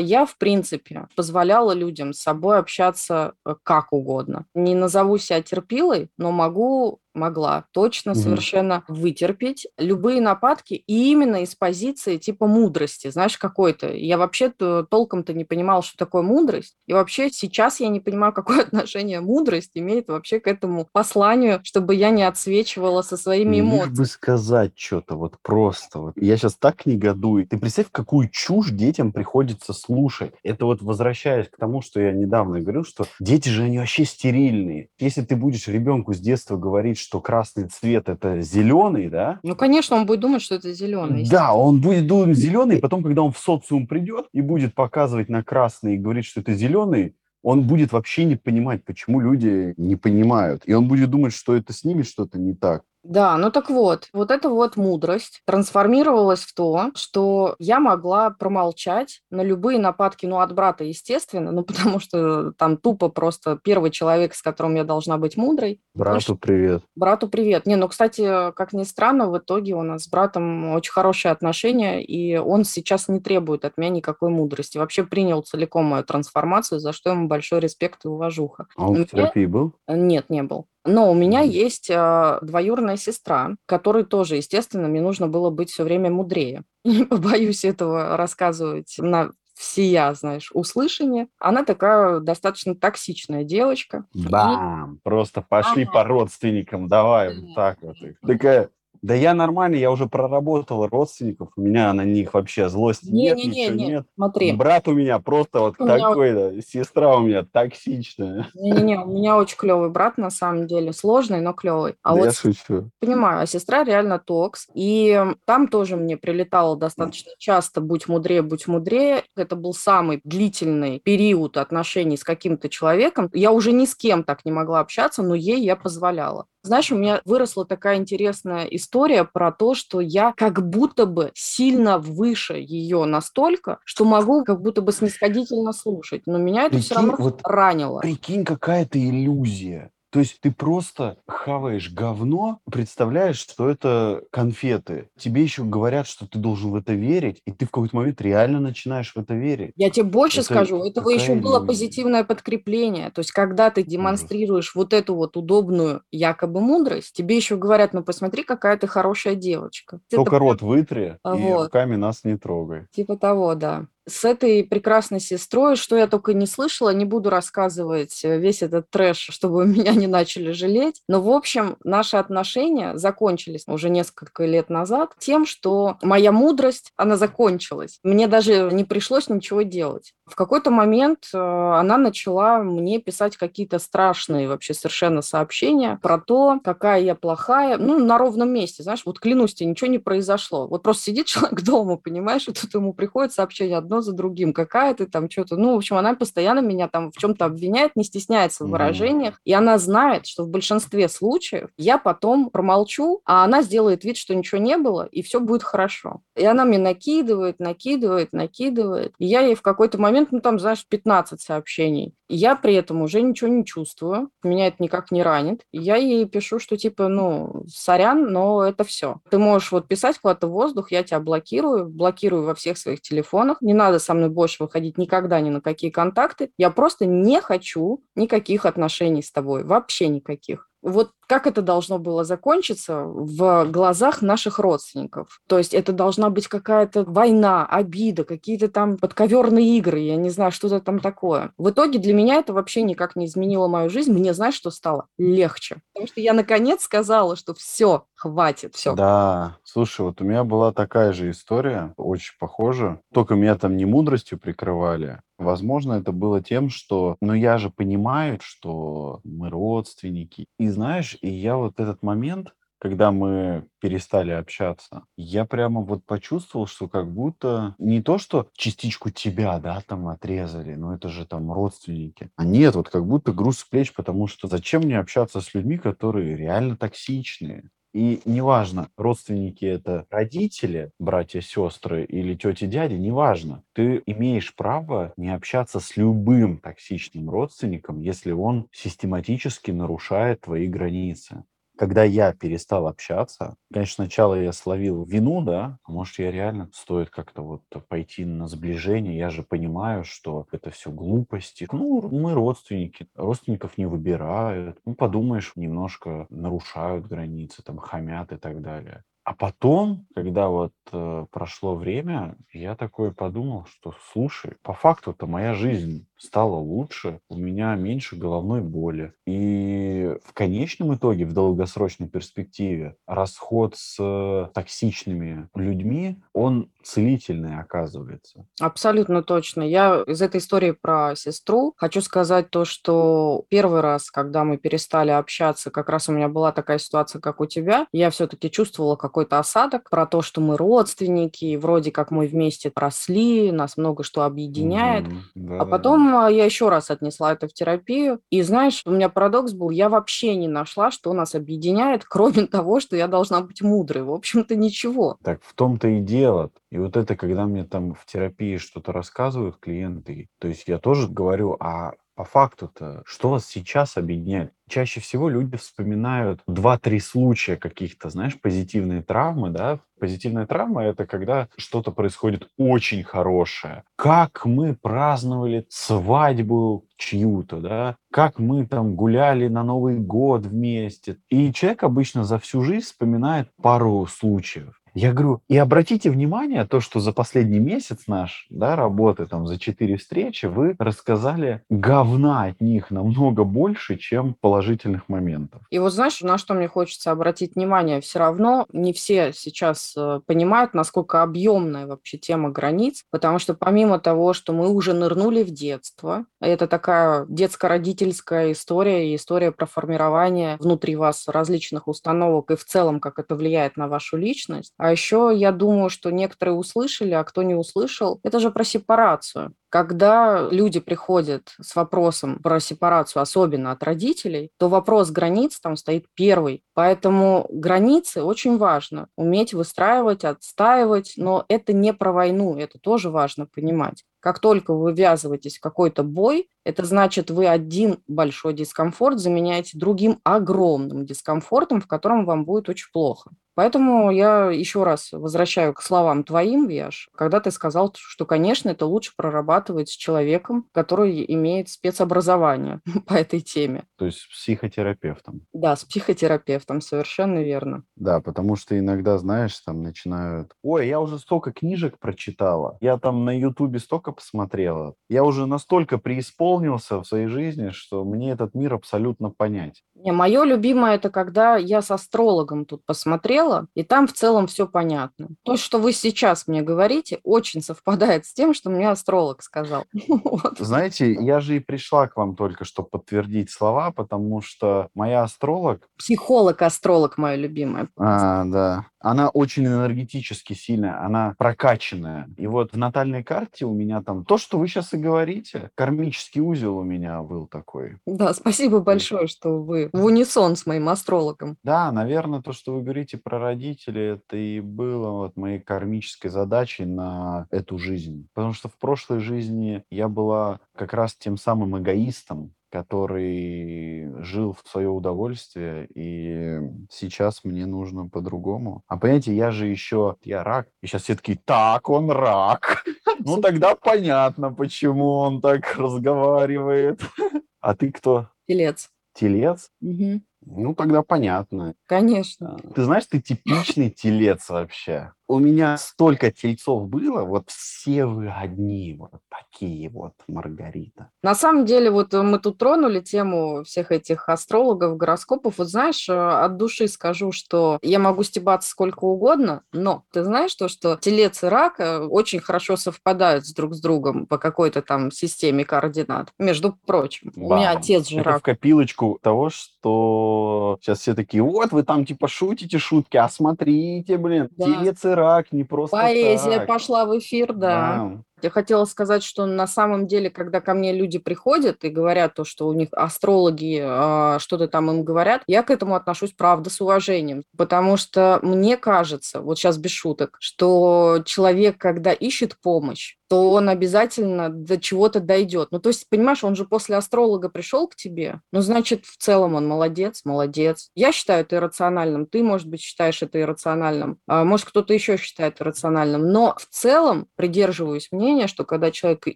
я, в принципе, позволяла людям с собой общаться э, как угодно. Не назову себя терпилой, но могу могла точно Мгм. совершенно вытерпеть любые нападки и именно из позиции типа мудрости, знаешь, какой-то. Я вообще -то толком-то не понимала, что такое мудрость. И вообще сейчас я не понимаю, какое отношение мудрость имеет вообще к этому посланию, чтобы я не отсвечивала со своими Лишь эмоциями. бы сказать что-то, вот просто. Вот. Я сейчас так негодую. Ты представь, какую чушь детям приходится слушать. Это вот возвращаясь к тому, что я недавно говорил, что дети же, они вообще стерильные. Если ты будешь ребенку с детства говорить, что красный цвет – это зеленый, да, Ну, конечно, он будет думать, что это зеленый. Да, он будет думать зеленый, и потом, когда он в социум придет и будет показывать на красный и говорить, что это зеленый, он будет вообще не понимать, почему люди не понимают. И он будет думать, что это с ними что-то не так. Да, ну так вот, вот эта вот мудрость трансформировалась в то, что я могла промолчать на любые нападки, ну, от брата, естественно, ну, потому что там тупо просто первый человек, с которым я должна быть мудрой. Брату привет. Брату привет. Не, ну, кстати, как ни странно, в итоге у нас с братом очень хорошие отношения, и он сейчас не требует от меня никакой мудрости. Вообще принял целиком мою трансформацию, за что ему большой респект и уважуха. А он в меня- терапии был? Нет, не был. Но у меня есть а, двоюродная сестра, которой тоже, естественно, мне нужно было быть все время мудрее. Не побоюсь этого рассказывать на всея, знаешь, услышание. Она такая достаточно токсичная девочка. И- Бам! Просто пошли Ага. по родственникам, давай, вот так вот. Такая, да я нормально, я уже проработала родственников, у меня на них вообще злости нет, ничего Не-не-не, нет. смотри. Брат у меня просто вот У меня- такой, да, сестра у меня токсичная. Не-не-не, у меня очень клевый брат, на самом деле. Сложный, но клевый. А Да вот я шучу. Понимаю, а сестра реально токс. И там тоже мне прилетало достаточно часто «будь мудрее, будь мудрее». Это был самый длительный период отношений с каким-то человеком. Я уже ни с кем так не могла общаться, но ей я позволяла. Знаешь, у меня выросла такая интересная история про то, что я как будто бы сильно выше ее настолько, что могу как будто бы снисходительно слушать. Но меня это все Прикинь, равно вот ранило. Прикинь, какая-то иллюзия. То есть ты просто хаваешь говно, представляешь, что это конфеты. Тебе еще говорят, что ты должен в это верить, и ты в какой-то момент реально начинаешь в это верить. Я тебе больше Это скажу, у этого еще было иллюзия. позитивное подкрепление. То есть, когда ты демонстрируешь вот эту вот удобную якобы мудрость, тебе еще говорят, ну посмотри, какая ты хорошая девочка. Это Только прям рот вытри А, и вот. руками нас не трогай. Типа того, да. С этой прекрасной сестрой, что я только не слышала, не буду рассказывать э, весь этот трэш, чтобы меня не начали жалеть. Но, в общем, наши отношения закончились уже несколько лет назад тем, что моя мудрость, она закончилась. Мне даже не пришлось ничего делать. В какой-то момент э, она начала мне писать какие-то страшные вообще совершенно сообщения про то, какая я плохая. Ну, на ровном месте, знаешь, вот клянусь тебе, ничего не произошло. Вот просто сидит человек дома, понимаешь, и тут ему приходит сообщение от одно за другим. Какая ты там, что-то. Ну, в общем, она постоянно меня там в чем-то обвиняет, не стесняется в выражениях. И она знает, что в большинстве случаев я потом промолчу, а она сделает вид, что ничего не было, и все будет хорошо. И она мне накидывает, накидывает, накидывает. И я ей в какой-то момент, ну, там, знаешь, 15 сообщений. И я при этом уже ничего не чувствую, меня это никак не ранит. И я ей пишу, что типа, ну, сорян, но это все. Ты можешь вот писать куда-то в воздух, я тебя блокирую, блокирую во всех своих телефонах. Не надо со мной больше выходить никогда ни на какие контакты. Я просто не хочу никаких отношений с тобой, вообще никаких. Вот как это должно было закончиться в глазах наших родственников? То есть это должна быть какая-то война, обида, какие-то там подковерные игры, я не знаю, что-то там такое. В итоге для меня это вообще никак не изменило мою жизнь. Мне, знаешь, что стало? Легче. Потому что я наконец сказала, что все, хватит, все. Да, слушай, вот у меня была такая же история, очень похожа. Только меня там не мудростью прикрывали, Возможно, это было тем, что, ну, я же понимаю, что мы родственники. И знаешь, и я вот этот момент, когда мы перестали общаться, я прямо вот почувствовал, что как будто не то, что частичку тебя, да, там отрезали, но это же там родственники. А нет, вот как будто груз с плеч, потому что зачем мне общаться с людьми, которые реально токсичные? И неважно, родственники это родители, братья, сестры или тети, дяди, неважно. Ты имеешь право не общаться с любым токсичным родственником, если он систематически нарушает твои границы когда я перестал общаться, конечно, сначала я словил вину, да, а может, я реально стоит как-то вот пойти на сближение, я же понимаю, что это все глупости. Ну, мы родственники, родственников не выбирают, ну, подумаешь, немножко нарушают границы, там, хамят и так далее. А потом, когда вот э, прошло время, я такой подумал, что, слушай, по факту-то моя жизнь стало лучше, у меня меньше головной боли. И в конечном итоге, в долгосрочной перспективе, расход с токсичными людьми, он целительный оказывается. Абсолютно точно. Я из этой истории про сестру хочу сказать то, что первый раз, когда мы перестали общаться, как раз у меня была такая ситуация, как у тебя, я все-таки чувствовала какой-то осадок про то, что мы родственники, вроде как мы вместе росли, нас много что объединяет. Mm-hmm. Да, а потом я еще раз отнесла это в терапию. И знаешь, у меня парадокс был, я вообще не нашла, что нас объединяет, кроме того, что я должна быть мудрой. В общем-то, ничего. Так в том-то и дело. И вот это, когда мне там в терапии что-то рассказывают клиенты, то есть я тоже говорю, а по факту-то, что вас сейчас объединяет? Чаще всего люди вспоминают два-три случая каких-то, знаешь, позитивные травмы, да. Позитивная травма – это когда что-то происходит очень хорошее. Как мы праздновали свадьбу чью-то, да, как мы там гуляли на Новый год вместе. И человек обычно за всю жизнь вспоминает пару случаев. Я говорю, и обратите внимание, то, что за последний месяц наш, да, работы, там, за четыре встречи, вы рассказали говна от них намного больше, чем положительных моментов. И вот знаешь, на что мне хочется обратить внимание, все равно не все сейчас э, понимают, насколько объемная вообще тема границ, потому что помимо того, что мы уже нырнули в детство, это такая детско-родительская история и история про формирование внутри вас различных установок и в целом, как это влияет на вашу личность, а еще я думаю, что некоторые услышали, а кто не услышал, это же про сепарацию. Когда люди приходят с вопросом про сепарацию, особенно от родителей, то вопрос границ там стоит первый. Поэтому границы очень важно уметь выстраивать, отстаивать, но это не про войну, это тоже важно понимать. Как только вы ввязываетесь в какой-то бой, это значит, вы один большой дискомфорт заменяете другим огромным дискомфортом, в котором вам будет очень плохо. Поэтому я еще раз возвращаю к словам твоим, Вяж, когда ты сказал, что, конечно, это лучше прорабатывать с человеком, который имеет спецобразование по этой теме. То есть с психотерапевтом. Да, с психотерапевтом, совершенно верно. Да, потому что иногда, знаешь, там начинают, ой, я уже столько книжек прочитала, я там на Ютубе столько посмотрела, я уже настолько преисполнился в своей жизни, что мне этот мир абсолютно понять. Не, мое любимое это когда я с астрологом тут посмотрела, тело, и там в целом все понятно. То, что вы сейчас мне говорите, очень совпадает с тем, что мне астролог сказал. Знаете, я же и пришла к вам только, чтобы подтвердить слова, потому что моя астролог... Психолог-астролог моя любимая. А, да. Она очень энергетически сильная, она прокачанная. И вот в натальной карте у меня там то, что вы сейчас и говорите, кармический узел у меня был такой. Да, спасибо большое, что вы в унисон с моим астрологом. Да, наверное, то, что вы говорите про родителей, это и было вот моей кармической задачей на эту жизнь. Потому что в прошлой жизни я была как раз тем самым эгоистом, который жил в свое удовольствие, и сейчас мне нужно по-другому. А понимаете, я же еще, я рак, и сейчас все такие, так, он рак. Ну, тогда понятно, почему он так разговаривает. А ты кто? Телец. Телец? Угу. Ну, тогда понятно. Конечно. Ты знаешь, ты типичный телец вообще у меня столько тельцов было, вот все вы одни, вот такие вот, Маргарита. На самом деле, вот э, мы тут тронули тему всех этих астрологов, гороскопов. Вот знаешь, э, от души скажу, что я могу стебаться сколько угодно, но ты знаешь то, что телец и рак э, очень хорошо совпадают друг с другом по какой-то там системе координат, между прочим. Бам. У меня отец же Это рак. в копилочку того, что сейчас все такие, вот вы там типа шутите шутки, а смотрите, блин, да. телец и рак, не просто Поэзия так. пошла в эфир, да. Да. Я хотела сказать, что на самом деле, когда ко мне люди приходят и говорят то, что у них астрологи э, что-то там им говорят, я к этому отношусь, правда, с уважением. Потому что мне кажется, вот сейчас без шуток, что человек, когда ищет помощь, то он обязательно до чего-то дойдет. Ну, то есть, понимаешь, он же после астролога пришел к тебе, ну, значит, в целом он молодец, молодец. Я считаю это иррациональным, ты, может быть, считаешь это иррациональным, а может, кто-то еще считает иррациональным, но в целом придерживаюсь мнения, что когда человек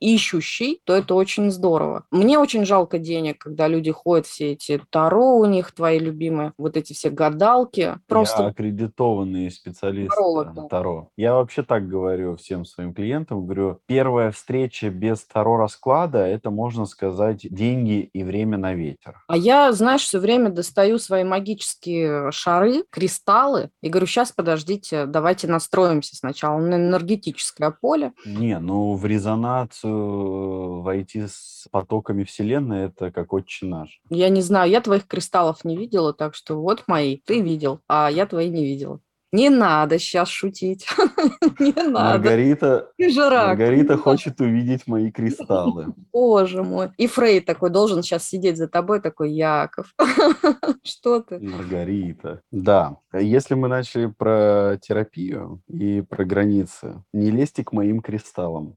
ищущий, то это очень здорово. Мне очень жалко денег, когда люди ходят, все эти таро у них, твои любимые, вот эти все гадалки. Просто... Я аккредитованный специалист Таролог, да. Таро. Я вообще так говорю всем своим клиентам, говорю, первая встреча без второго расклада – это, можно сказать, деньги и время на ветер. А я, знаешь, все время достаю свои магические шары, кристаллы, и говорю, сейчас, подождите, давайте настроимся сначала на энергетическое поле. Не, ну в резонацию войти с потоками Вселенной – это как отче наш. Я не знаю, я твоих кристаллов не видела, так что вот мои, ты видел, а я твои не видела. Не надо сейчас шутить. Не надо. Маргарита, Маргарита хочет увидеть мои кристаллы. Боже мой. И Фрейд такой должен сейчас сидеть за тобой, такой, Яков. Что ты? Маргарита. Да. Если мы начали про терапию и про границы, не лезьте к моим кристаллам.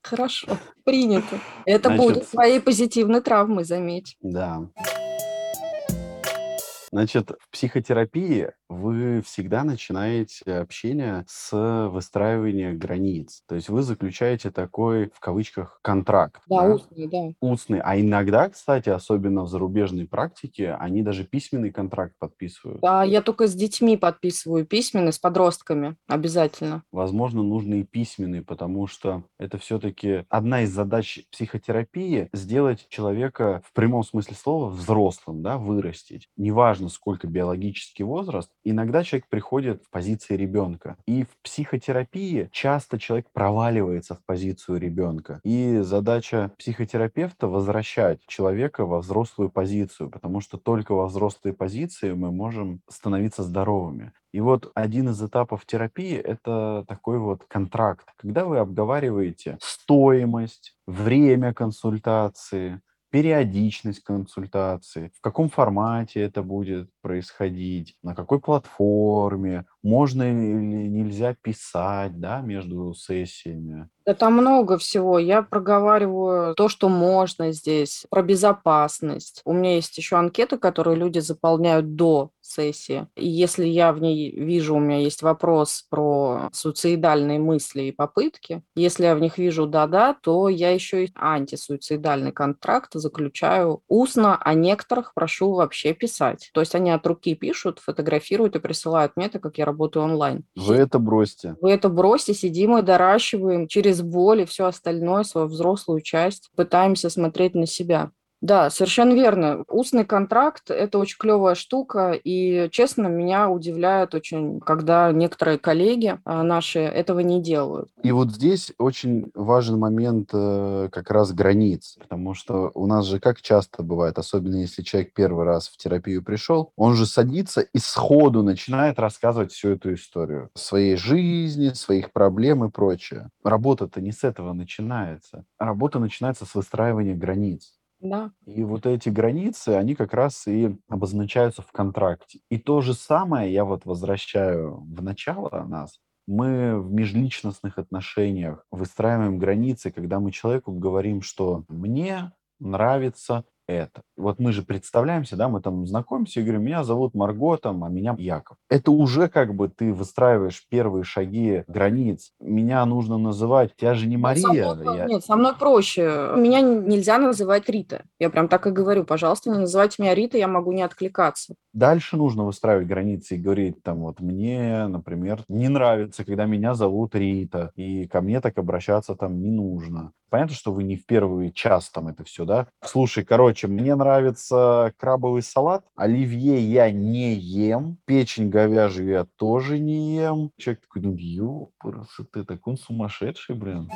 Хорошо, принято. Это Значит, будет твоей позитивной травмой, заметь. Да. Значит, в психотерапии вы всегда начинаете общение с выстраивания границ. То есть вы заключаете такой, в кавычках, контракт. Да, да? устный, да. Устный. А иногда, кстати, особенно в зарубежной практике, они даже письменный контракт подписывают. Да, я только с детьми подписываю письменный, с подростками обязательно. Возможно, нужно и письменный, потому что это все-таки одна из задач психотерапии – сделать человека в прямом смысле слова взрослым, да, вырастить. Неважно, сколько биологический возраст, иногда человек приходит в позиции ребенка. И в психотерапии часто человек проваливается в позицию ребенка. И задача психотерапевта возвращать человека во взрослую позицию, потому что только во взрослой позиции мы можем становиться здоровыми. И вот один из этапов терапии – это такой вот контракт, когда вы обговариваете стоимость, время консультации, периодичность консультации, в каком формате это будет происходить, на какой платформе, можно или нельзя писать да, между сессиями. Там много всего. Я проговариваю то, что можно здесь, про безопасность. У меня есть еще анкета, которую люди заполняют до сессии. И если я в ней вижу, у меня есть вопрос про суицидальные мысли и попытки, если я в них вижу да-да, то я еще и антисуицидальный контракт заключаю устно, а некоторых прошу вообще писать. То есть они от руки пишут, фотографируют и присылают мне, так как я работаю онлайн. Вы это бросьте. Вы это бросьте, сидим и доращиваем через боль и все остальное, свою взрослую часть, пытаемся смотреть на себя. Да, совершенно верно. Устный контракт– это очень клевая штука, и, честно, меня удивляет очень, когда некоторые коллеги а, наши этого не делают. И вот здесь очень важен момент э, как раз границ, потому что у нас же как часто бывает, особенно если человек первый раз в терапию пришел, он же садится и сходу начинает рассказывать всю эту историю своей жизни, своих проблем и прочее. Работа-то не с этого начинается. Работа начинается с выстраивания границ. Да. И вот эти границы, они как раз и обозначаются в контракте. И то же самое я вот возвращаю в начало нас. Мы в межличностных отношениях выстраиваем границы, когда мы человеку говорим, что мне нравится это. Вот мы же представляемся, да, мы там знакомимся и говорим, меня зовут Марго, там, а меня Яков. Это уже как бы ты выстраиваешь первые шаги границ. Меня нужно называть, я же не Мария. Со мной, я... Нет, со мной проще. Меня нельзя называть Рита. Я прям так и говорю, пожалуйста, не называйте меня Рита, я могу не откликаться. Дальше нужно выстраивать границы и говорить, там, вот, мне, например, не нравится, когда меня зовут Рита, и ко мне так обращаться там не нужно. Понятно, что вы не в первый час там это все, да? Слушай, короче, мне нравится крабовый салат, оливье я не ем, печень говяжью я тоже не ем. Человек такой, ну, ёпрст, ты так он сумасшедший, блин.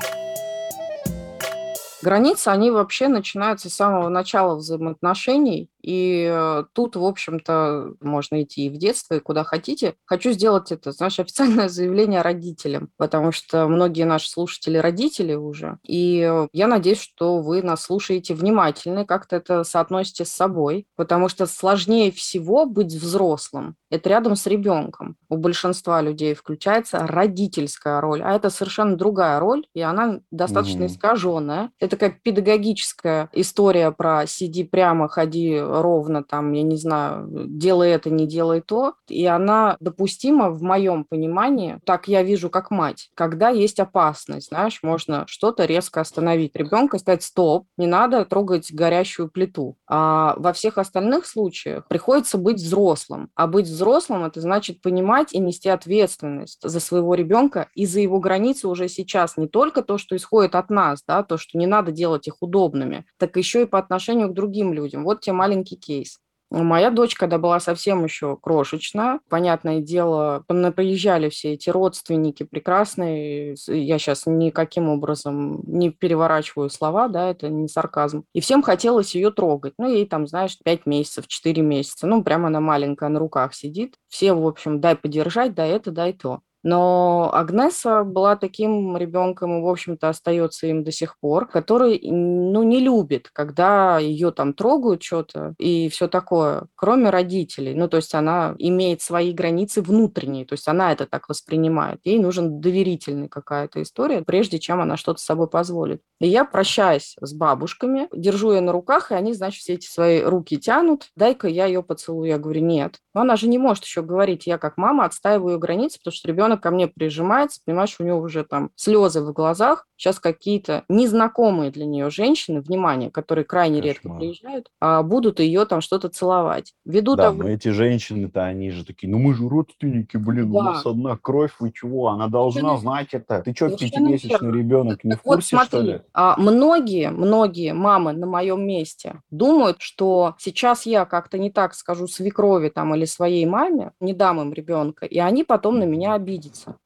Границы, они вообще начинаются с самого начала взаимоотношений, и э, тут, в общем-то, можно идти и в детство, и куда хотите. Хочу сделать это, знаешь, официальное заявление родителям, потому что многие наши слушатели родители уже. И э, я надеюсь, что вы нас слушаете внимательно, как-то это соотносите с собой, потому что сложнее всего быть взрослым. Это рядом с ребенком. У большинства людей включается родительская роль, а это совершенно другая роль, и она достаточно угу. искаженная. Это как педагогическая история про «сиди прямо, ходи ровно там, я не знаю, делай это, не делай то. И она допустима в моем понимании, так я вижу как мать, когда есть опасность, знаешь, можно что-то резко остановить ребенка, сказать стоп, не надо трогать горящую плиту. А во всех остальных случаях приходится быть взрослым. А быть взрослым это значит понимать и нести ответственность за своего ребенка и за его границы уже сейчас. Не только то, что исходит от нас, да, то, что не надо делать их удобными, так еще и по отношению к другим людям. Вот те маленькие маленький кейс. Моя дочь, когда была совсем еще крошечная, понятное дело, приезжали все эти родственники прекрасные, я сейчас никаким образом не переворачиваю слова, да, это не сарказм. И всем хотелось ее трогать. Ну, ей там, знаешь, 5 месяцев, 4 месяца, ну, прямо она маленькая на руках сидит. Все, в общем, дай подержать, дай это, дай то. Но Агнеса была таким ребенком и, в общем-то, остается им до сих пор, который, ну, не любит, когда ее там трогают что-то и все такое, кроме родителей. Ну, то есть она имеет свои границы внутренние, то есть она это так воспринимает. Ей нужен доверительный какая-то история, прежде чем она что-то с собой позволит. И я прощаюсь с бабушками, держу ее на руках, и они, значит, все эти свои руки тянут. Дай-ка я ее поцелую. Я говорю, нет. Но она же не может еще говорить, я как мама отстаиваю ее границы, потому что ребенок ко мне прижимается, понимаешь, у него уже там слезы в глазах, сейчас какие-то незнакомые для нее женщины, внимание, которые крайне Кошмар. редко приезжают, а будут ее там что-то целовать. Ведут да, об... но эти женщины-то, они же такие, ну мы же родственники, блин, да. у нас одна кровь, вы чего? Она должна Совершенно... знать это. Ты что, пятимесячный ребенок, не в курсе, вот, смотри, что ли? А, многие, многие мамы на моем месте думают, что сейчас я как-то не так скажу свекрови там или своей маме, не дам им ребенка, и они потом на меня обидятся.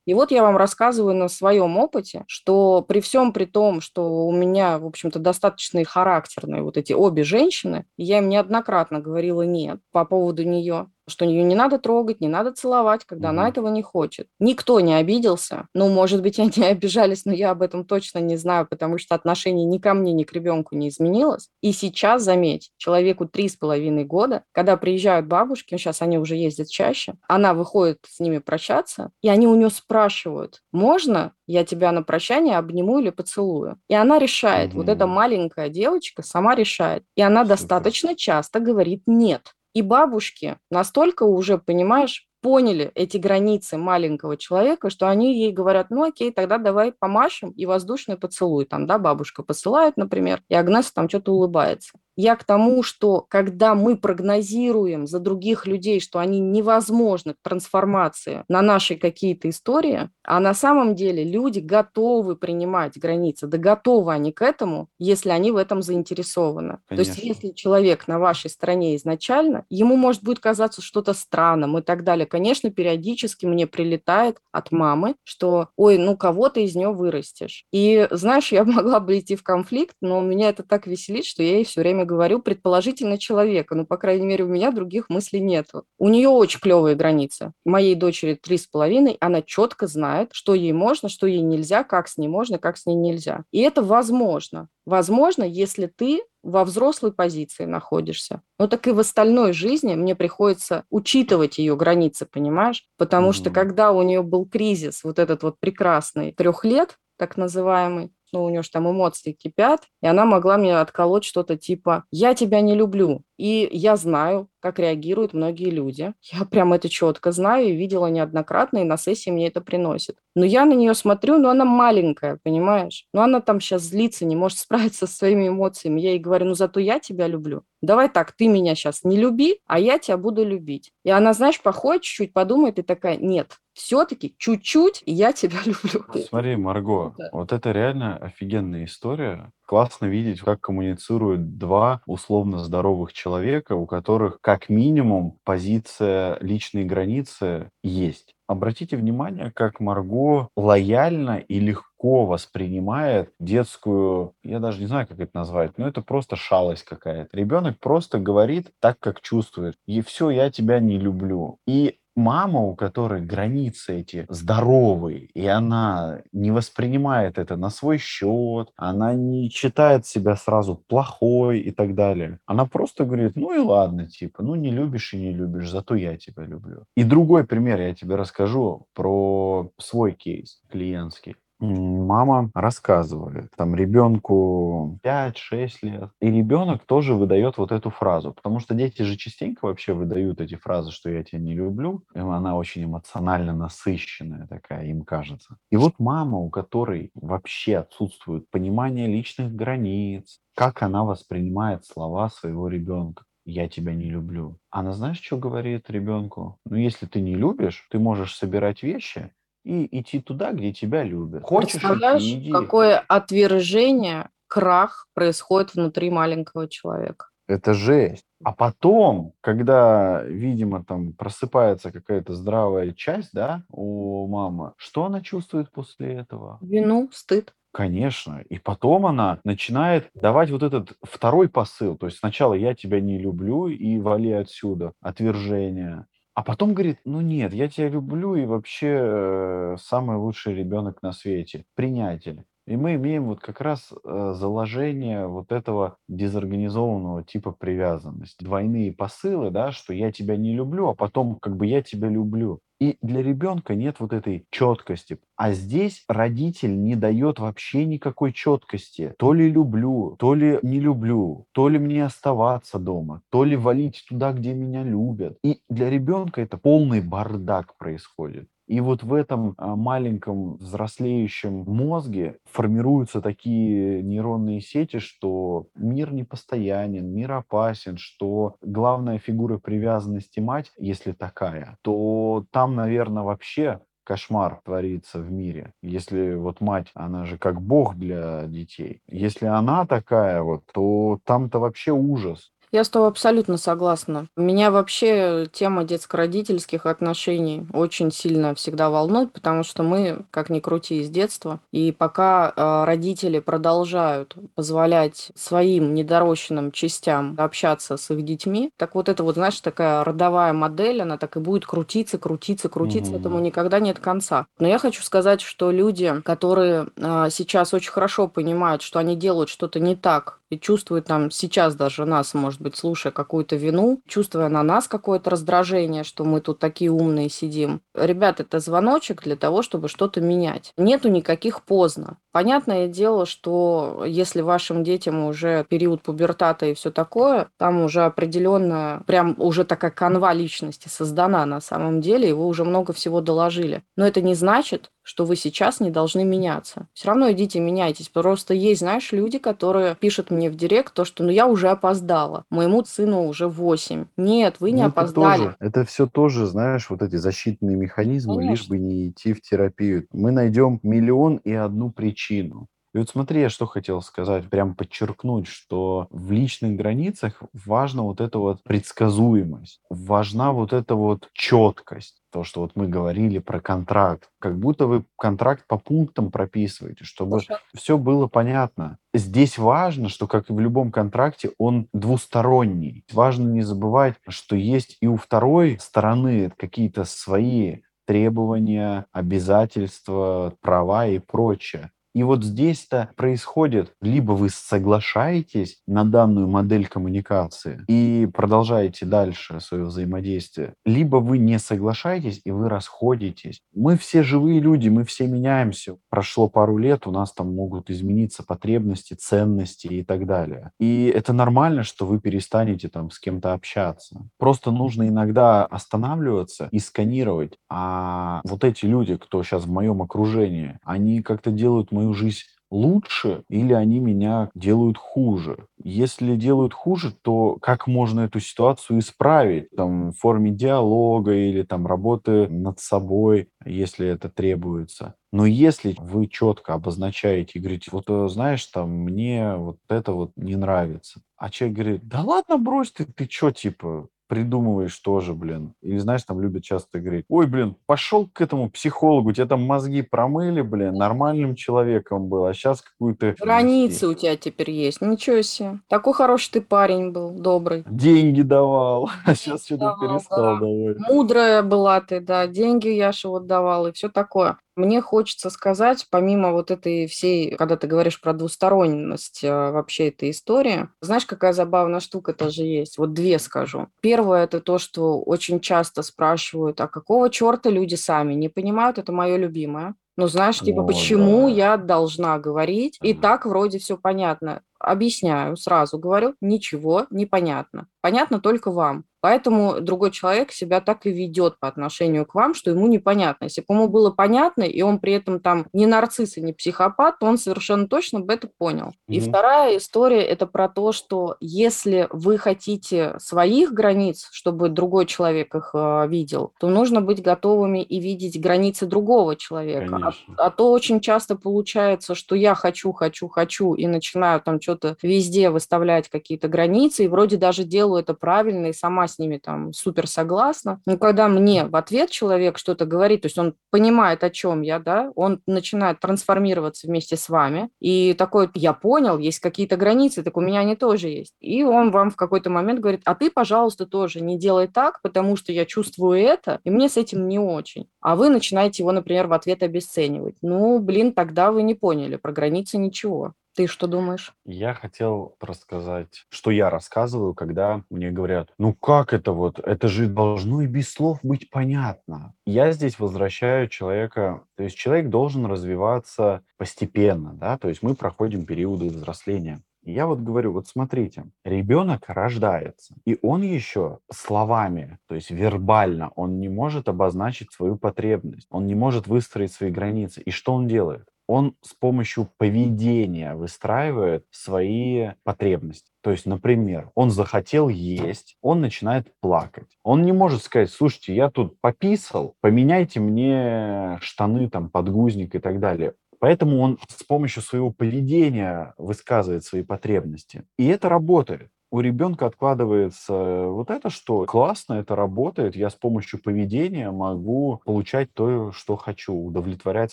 И вот я вам рассказываю на своем опыте, что при всем при том, что у меня, в общем-то, достаточно характерные вот эти обе женщины, я им неоднократно говорила нет по поводу нее, что ее не надо трогать, не надо целовать, когда mm-hmm. она этого не хочет. Никто не обиделся. Ну, может быть, они обижались, но я об этом точно не знаю, потому что отношение ни ко мне, ни к ребенку не изменилось. И сейчас, заметь, человеку три с половиной года, когда приезжают бабушки, сейчас они уже ездят чаще, она выходит с ними прощаться, и они у нее спрашивают, можно я тебя на прощание обниму или поцелую? И она решает, mm-hmm. вот эта маленькая девочка сама решает. И она Супер. достаточно часто говорит нет. И бабушки настолько уже, понимаешь, поняли эти границы маленького человека, что они ей говорят, ну окей, тогда давай помашем и воздушный поцелуй. Там, да, бабушка посылает, например, и Агнеса там что-то улыбается. Я к тому, что когда мы прогнозируем за других людей, что они невозможны к трансформации на наши какие-то истории, а на самом деле люди готовы принимать границы, да готовы они к этому, если они в этом заинтересованы. Конечно. То есть если человек на вашей стороне изначально, ему может будет казаться что-то странным и так далее. Конечно, периодически мне прилетает от мамы, что, ой, ну кого ты из нее вырастешь. И знаешь, я могла бы идти в конфликт, но меня это так веселит, что я ей все время говорю предположительно человека. Ну, по крайней мере, у меня других мыслей нету. У нее очень клевые границы. Моей дочери три с половиной, она четко знает, что ей можно, что ей нельзя, как с ней можно, как с ней нельзя. И это возможно. Возможно, если ты во взрослой позиции находишься. Но так и в остальной жизни мне приходится учитывать ее границы, понимаешь? Потому mm-hmm. что когда у нее был кризис, вот этот вот прекрасный трех лет, так называемый, ну, у нее же там эмоции кипят, и она могла мне отколоть что-то типа «я тебя не люблю». И я знаю, как реагируют многие люди. Я прям это четко знаю и видела неоднократно, и на сессии мне это приносит. Но я на нее смотрю, но она маленькая, понимаешь? Но она там сейчас злится, не может справиться со своими эмоциями. Я ей говорю, ну зато я тебя люблю. Давай так, ты меня сейчас не люби, а я тебя буду любить. И она, знаешь, походит чуть-чуть, подумает и такая, нет, все-таки чуть-чуть, я тебя люблю. Смотри, Марго, да. вот это реально офигенная история. Классно видеть, как коммуницируют два условно здоровых человека, у которых как минимум позиция личной границы есть. Обратите внимание, как Марго лояльно и легко воспринимает детскую, я даже не знаю, как это назвать, но это просто шалость какая-то. Ребенок просто говорит так, как чувствует. И все, я тебя не люблю. И мама, у которой границы эти здоровые, и она не воспринимает это на свой счет, она не считает себя сразу плохой и так далее. Она просто говорит, ну и ладно, типа, ну не любишь и не любишь, зато я тебя люблю. И другой пример я тебе расскажу про свой кейс клиентский мама рассказывает, там ребенку 5-6 лет, и ребенок тоже выдает вот эту фразу, потому что дети же частенько вообще выдают эти фразы, что я тебя не люблю, и она очень эмоционально насыщенная такая, им кажется. И вот мама, у которой вообще отсутствует понимание личных границ, как она воспринимает слова своего ребенка я тебя не люблю. Она знаешь, что говорит ребенку? Ну, если ты не любишь, ты можешь собирать вещи и идти туда, где тебя любят. Хочешь Представляешь, иди. какое отвержение, крах происходит внутри маленького человека. Это жесть. А потом, когда, видимо, там просыпается какая-то здравая часть, да, у мамы, что она чувствует после этого? Вину, стыд. Конечно. И потом она начинает давать вот этот второй посыл. То есть сначала я тебя не люблю и вали отсюда. Отвержение. А потом говорит, ну нет, я тебя люблю и вообще э, самый лучший ребенок на свете, принятие. И мы имеем вот как раз э, заложение вот этого дезорганизованного типа привязанности. Двойные посылы, да, что я тебя не люблю, а потом как бы я тебя люблю. И для ребенка нет вот этой четкости. А здесь родитель не дает вообще никакой четкости. То ли люблю, то ли не люблю, то ли мне оставаться дома, то ли валить туда, где меня любят. И для ребенка это полный бардак происходит. И вот в этом а, маленьком взрослеющем мозге формируются такие нейронные сети, что мир непостоянен, мир опасен, что главная фигура привязанности мать, если такая, то там, наверное, вообще кошмар творится в мире. Если вот мать, она же как бог для детей. Если она такая вот, то там-то вообще ужас. Я с тобой абсолютно согласна. Меня вообще тема детско-родительских отношений очень сильно всегда волнует, потому что мы, как ни крути, из детства. И пока э, родители продолжают позволять своим недорощенным частям общаться с их детьми, так вот это вот, знаешь, такая родовая модель, она так и будет крутиться, крутиться, крутиться, mm-hmm. этому никогда нет конца. Но я хочу сказать, что люди, которые э, сейчас очень хорошо понимают, что они делают что-то не так, и чувствуют там сейчас даже нас, может быть, слушая какую-то вину, чувствуя на нас какое-то раздражение, что мы тут такие умные сидим. Ребят, это звоночек для того, чтобы что-то менять. Нету никаких поздно. Понятное дело, что если вашим детям уже период пубертата и все такое, там уже определенно, прям уже такая канва личности создана на самом деле, и вы уже много всего доложили. Но это не значит, что вы сейчас не должны меняться. Все равно идите меняйтесь. Просто есть, знаешь, люди, которые пишут мне в директ то, что ну я уже опоздала, моему сыну уже 8. Нет, вы не Ну, это опоздали. тоже, это все тоже, знаешь, вот эти защитные механизмы, лишь Конечно. бы не идти в терапию. Мы найдем миллион и одну причину. И вот смотри, я что хотел сказать, прям подчеркнуть, что в личных границах важна вот эта вот предсказуемость, важна вот эта вот четкость. То, что вот мы говорили про контракт. Как будто вы контракт по пунктам прописываете, чтобы Слушай, все было понятно. Здесь важно, что, как и в любом контракте, он двусторонний. Важно не забывать, что есть и у второй стороны какие-то свои требования, обязательства, права и прочее. И вот здесь-то происходит, либо вы соглашаетесь на данную модель коммуникации и продолжаете дальше свое взаимодействие, либо вы не соглашаетесь и вы расходитесь. Мы все живые люди, мы все меняемся. Прошло пару лет, у нас там могут измениться потребности, ценности и так далее. И это нормально, что вы перестанете там с кем-то общаться. Просто нужно иногда останавливаться и сканировать. А вот эти люди, кто сейчас в моем окружении, они как-то делают мою жизнь лучше или они меня делают хуже. Если делают хуже, то как можно эту ситуацию исправить? Там, в форме диалога или там работы над собой, если это требуется. Но если вы четко обозначаете и говорите, вот э, знаешь, там, мне вот это вот не нравится, а человек говорит, да ладно, брось ты, ты что, типа, придумываешь тоже, блин. Или, знаешь, там любят часто говорить, ой, блин, пошел к этому психологу, тебе там мозги промыли, блин, нормальным человеком был, а сейчас какую-то... границы у тебя теперь есть. Ничего себе. Такой хороший ты парень был, добрый. Деньги давал, а сейчас что-то перестал да. давать. Мудрая была ты, да, деньги Яша вот давал и все такое. Мне хочется сказать, помимо вот этой всей, когда ты говоришь про двусторонность э, вообще этой истории, знаешь, какая забавная штука тоже есть? Вот две скажу. Первое – это то, что очень часто спрашивают, а какого черта люди сами не понимают, это мое любимое. Ну, знаешь, типа, О, почему да. я должна говорить? И так вроде все понятно. Объясняю, сразу говорю, ничего не понятно. Понятно только вам. Поэтому другой человек себя так и ведет по отношению к вам, что ему непонятно. Если бы ему было понятно, и он при этом там не нарцисс и не психопат, то он совершенно точно бы это понял. И Мгм. вторая история – это про то, что если вы хотите своих границ, чтобы другой человек их э, видел, то нужно быть готовыми и видеть границы другого человека. А, а то очень часто получается, что я хочу, хочу, хочу, и начинаю там что-то везде выставлять какие-то границы, и вроде даже делаю это правильно, и сама с ними там супер согласна. Но когда мне в ответ человек что-то говорит, то есть он понимает, о чем я, да, он начинает трансформироваться вместе с вами, и такой, я понял, есть какие-то границы, так у меня они тоже есть. И он вам в какой-то момент говорит, а ты, пожалуйста, тоже не делай так, потому что я чувствую это, и мне с этим не очень. А вы начинаете его, например, в ответ обесценивать. Ну, блин, тогда вы не поняли про границы ничего. Ты что думаешь? Я хотел рассказать, что я рассказываю, когда мне говорят, ну как это вот, это же должно и без слов быть понятно. Я здесь возвращаю человека, то есть человек должен развиваться постепенно, да, то есть мы проходим периоды взросления. Я вот говорю, вот смотрите, ребенок рождается, и он еще словами, то есть вербально, он не может обозначить свою потребность, он не может выстроить свои границы. И что он делает? Он с помощью поведения выстраивает свои потребности. То есть, например, он захотел есть, он начинает плакать. Он не может сказать, слушайте, я тут пописал, поменяйте мне штаны, там, подгузник и так далее. Поэтому он с помощью своего поведения высказывает свои потребности. И это работает. У ребенка откладывается вот это, что классно, это работает, я с помощью поведения могу получать то, что хочу, удовлетворять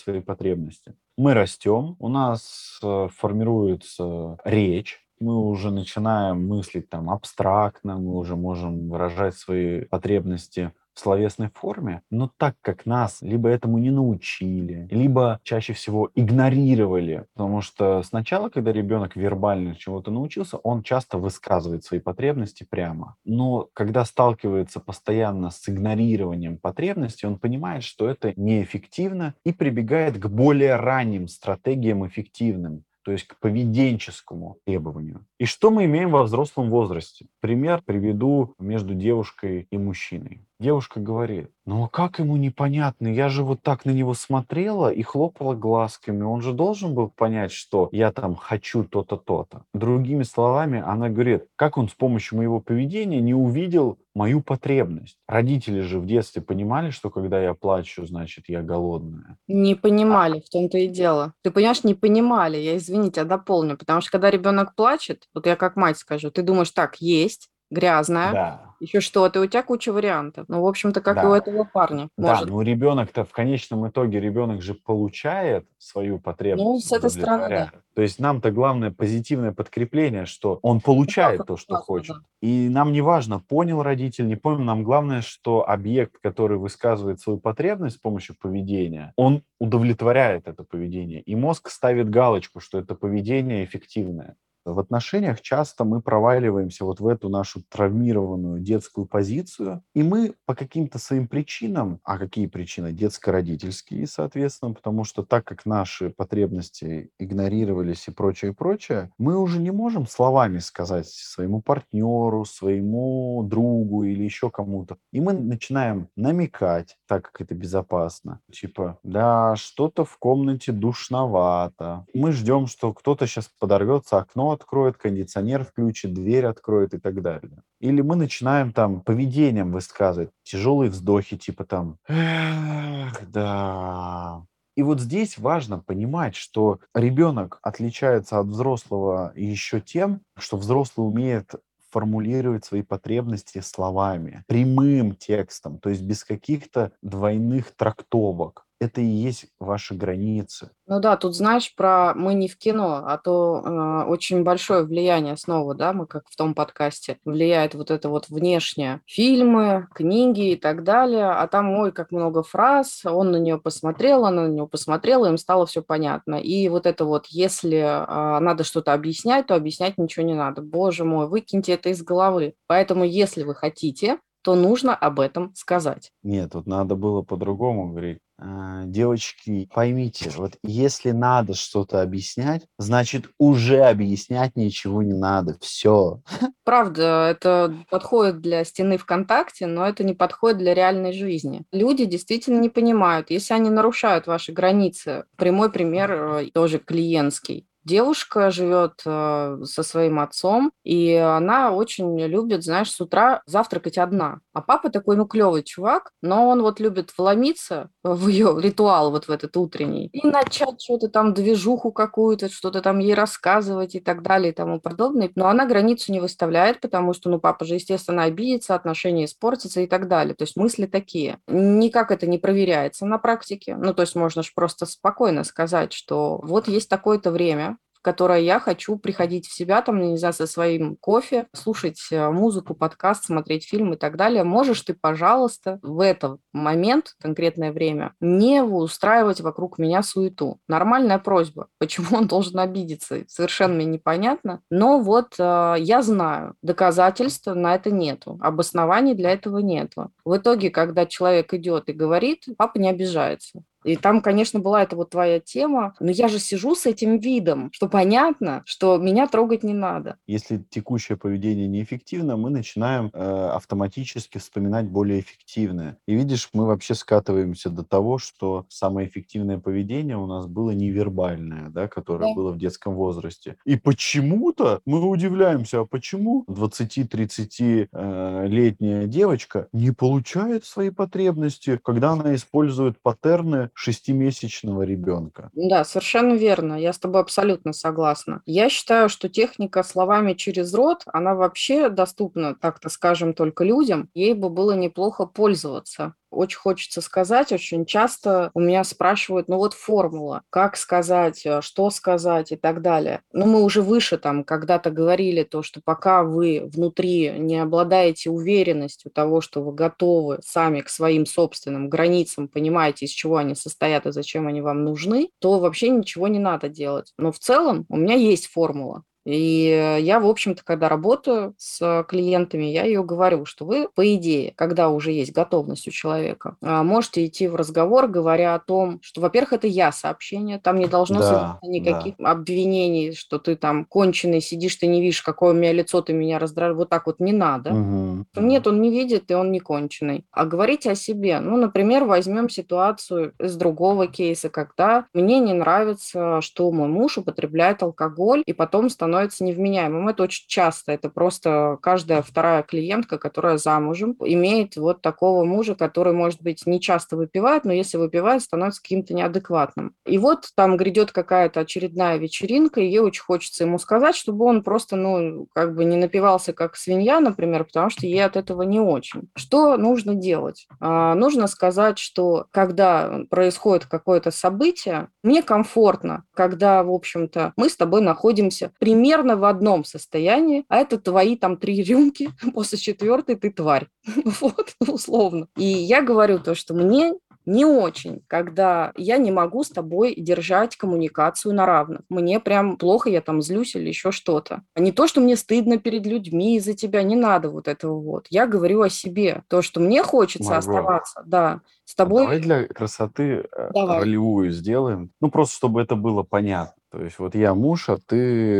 свои потребности. Мы растем, у нас э, формируется речь, мы уже начинаем мыслить там абстрактно, мы уже можем выражать свои потребности в словесной форме, но так как нас либо этому не научили, либо чаще всего игнорировали, потому что сначала, когда ребенок вербально чего-то научился, он часто высказывает свои потребности прямо. Но когда сталкивается постоянно с игнорированием потребностей, он понимает, что это неэффективно и прибегает к более ранним стратегиям эффективным, то есть к поведенческому требованию. И что мы имеем во взрослом возрасте? Пример приведу между девушкой и мужчиной. Девушка говорит, ну а как ему непонятно? Я же вот так на него смотрела и хлопала глазками. Он же должен был понять, что я там хочу то-то, то-то. Другими словами, она говорит, как он с помощью моего поведения не увидел мою потребность. Родители же в детстве понимали, что когда я плачу, значит, я голодная. Не понимали, в том-то и дело. Ты понимаешь, не понимали. Я, извините, дополню. Потому что когда ребенок плачет, вот я как мать скажу, ты думаешь, так, есть, грязная, Да. еще что-то, и у тебя куча вариантов. Ну, в общем-то, как и у Да. этого парня. Да, Может. но ребенок-то в конечном итоге ребенок же получает свою потребность. Ну, с этой стороны, да. То есть нам-то главное позитивное подкрепление, что он получает Ну, то, что хочет. да. И нам не важно, понял родитель, не понял, нам главное, что объект, который высказывает свою потребность с помощью поведения, он удовлетворяет это поведение. И мозг ставит галочку, что это поведение эффективное. В отношениях часто мы проваливаемся вот в эту нашу травмированную детскую позицию, и мы по каким-то своим причинам, а какие причины? Детско-родительские, соответственно, потому что так как наши потребности игнорировались и прочее, и прочее, мы уже не можем словами сказать своему партнеру, своему другу или еще кому-то. И мы начинаем намекать, так как это безопасно. Типа, да, что-то в комнате душновато. Мы ждем, что кто-то сейчас подорвется, окно откроет, кондиционер включит, дверь откроет и так далее. Или мы начинаем там поведением высказывать тяжелые вздохи, типа там, эх, да. И вот здесь важно понимать, что ребенок отличается от взрослого еще тем, что взрослый умеет формулировать свои потребности словами, прямым текстом, то есть без каких-то двойных трактовок. Это и есть ваши границы. Ну да, тут знаешь про мы не в кино, а то э, очень большое влияние снова, да, мы как в том подкасте, влияет вот это вот внешнее. Фильмы, книги и так далее, а там, ой, как много фраз, он на нее посмотрел, она на него посмотрела, им стало все понятно. И вот это вот, если э, надо что-то объяснять, то объяснять ничего не надо. Боже мой, выкиньте это из головы. Поэтому, если вы хотите, то нужно об этом сказать. Нет, тут надо было по-другому говорить. А, Девочки, поймите, вот если надо что-то объяснять, значит уже объяснять ничего не надо. Все. Правда, это подходит для стены ВКонтакте, но это не подходит для реальной жизни. Люди действительно не понимают, если они нарушают ваши границы. Прямой пример э, тоже клиентский. Девушка живет э, со своим отцом, и она очень любит, знаешь, с утра завтракать одна. А папа такой, ну, клевый чувак, но он вот любит вломиться в ее ритуал вот в этот утренний и начать что-то там, движуху какую-то, что-то там ей рассказывать и так далее и тому подобное. Но она границу не выставляет, потому что, ну, папа же, естественно, обидится, отношения испортятся и так далее. То есть мысли такие. Никак это не проверяется на практике. Ну, то есть можно же просто спокойно сказать, что вот есть такое-то время, в которое я хочу приходить в себя, там, не знаю, со своим кофе, слушать э, музыку, подкаст, смотреть фильм и так далее. Можешь ты, пожалуйста, в этот момент, конкретное время, не устраивать вокруг меня суету. Нормальная просьба. Почему он должен обидеться? Совершенно мне непонятно. Но вот э, я знаю, доказательств на это нету, обоснований для этого нету. В итоге, когда человек идет и говорит, папа не обижается. И там, конечно, была эта вот твоя тема, но я же сижу с этим видом, что понятно, что меня трогать не надо. Если текущее поведение неэффективно, мы начинаем э, автоматически вспоминать более эффективное. И видишь, мы вообще скатываемся до того, что самое эффективное поведение у нас было невербальное, да, которое Да. было в детском возрасте. И почему-то мы удивляемся, а почему 20-30-летняя девочка не получает свои потребности, когда она использует паттерны шестимесячного ребенка. Да, совершенно верно. Я с тобой абсолютно согласна. Я считаю, что техника словами через рот, она вообще доступна, так-то скажем, только людям. Ей бы было неплохо пользоваться. Очень хочется сказать, очень часто у меня спрашивают, ну вот формула, как сказать, э, что сказать и так далее. Ну мы уже выше там когда-то говорили то, что пока вы внутри не обладаете уверенностью того, что вы готовы сами к своим собственным границам, понимаете, из чего они состоят и зачем они вам нужны, то вообще ничего не надо делать. Но в целом у меня есть формула. И я, в общем-то, когда работаю с клиентами, я ее говорю, что вы, по идее, когда уже есть готовность у человека, а, можете идти в разговор, говоря о том, что, во-первых, это я сообщение, там не должно да, никаких да. обвинений, что ты там конченый, сидишь, ты не видишь, какое у меня лицо, ты меня раздражаешь. Вот так вот не надо. Угу. Нет, он не видит, и он не конченый. А говорите о себе. Ну, например, возьмем ситуацию из другого кейса, когда мне не нравится, что мой муж употребляет алкоголь и потом становится невменяемым. Это очень часто. Это просто каждая вторая клиентка, которая замужем, имеет вот такого мужа, который, может быть, не часто выпивает, но если выпивает, становится каким-то неадекватным. И вот там грядет какая-то очередная вечеринка, и ей очень хочется ему сказать, чтобы он просто, ну, как бы не напивался как свинья, например, потому что ей от этого не очень. Что нужно делать? А, нужно сказать, что когда происходит какое-то событие, мне комфортно, когда, в общем-то, мы с тобой находимся примерно в одном состоянии, а это твои там три рюмки, после четвертой ты тварь. Вот, условно. И я говорю то, что мне не очень, когда я не могу с тобой держать коммуникацию на равных. Мне прям плохо, я там злюсь или еще что-то. А не то, что мне стыдно перед людьми из-за тебя, не надо вот этого вот. Я говорю о себе. То, что мне хочется Марго, оставаться, да, с тобой... Давай для красоты э, давай. ролевую сделаем. Ну, просто чтобы это было понятно. То есть вот я муж, а ты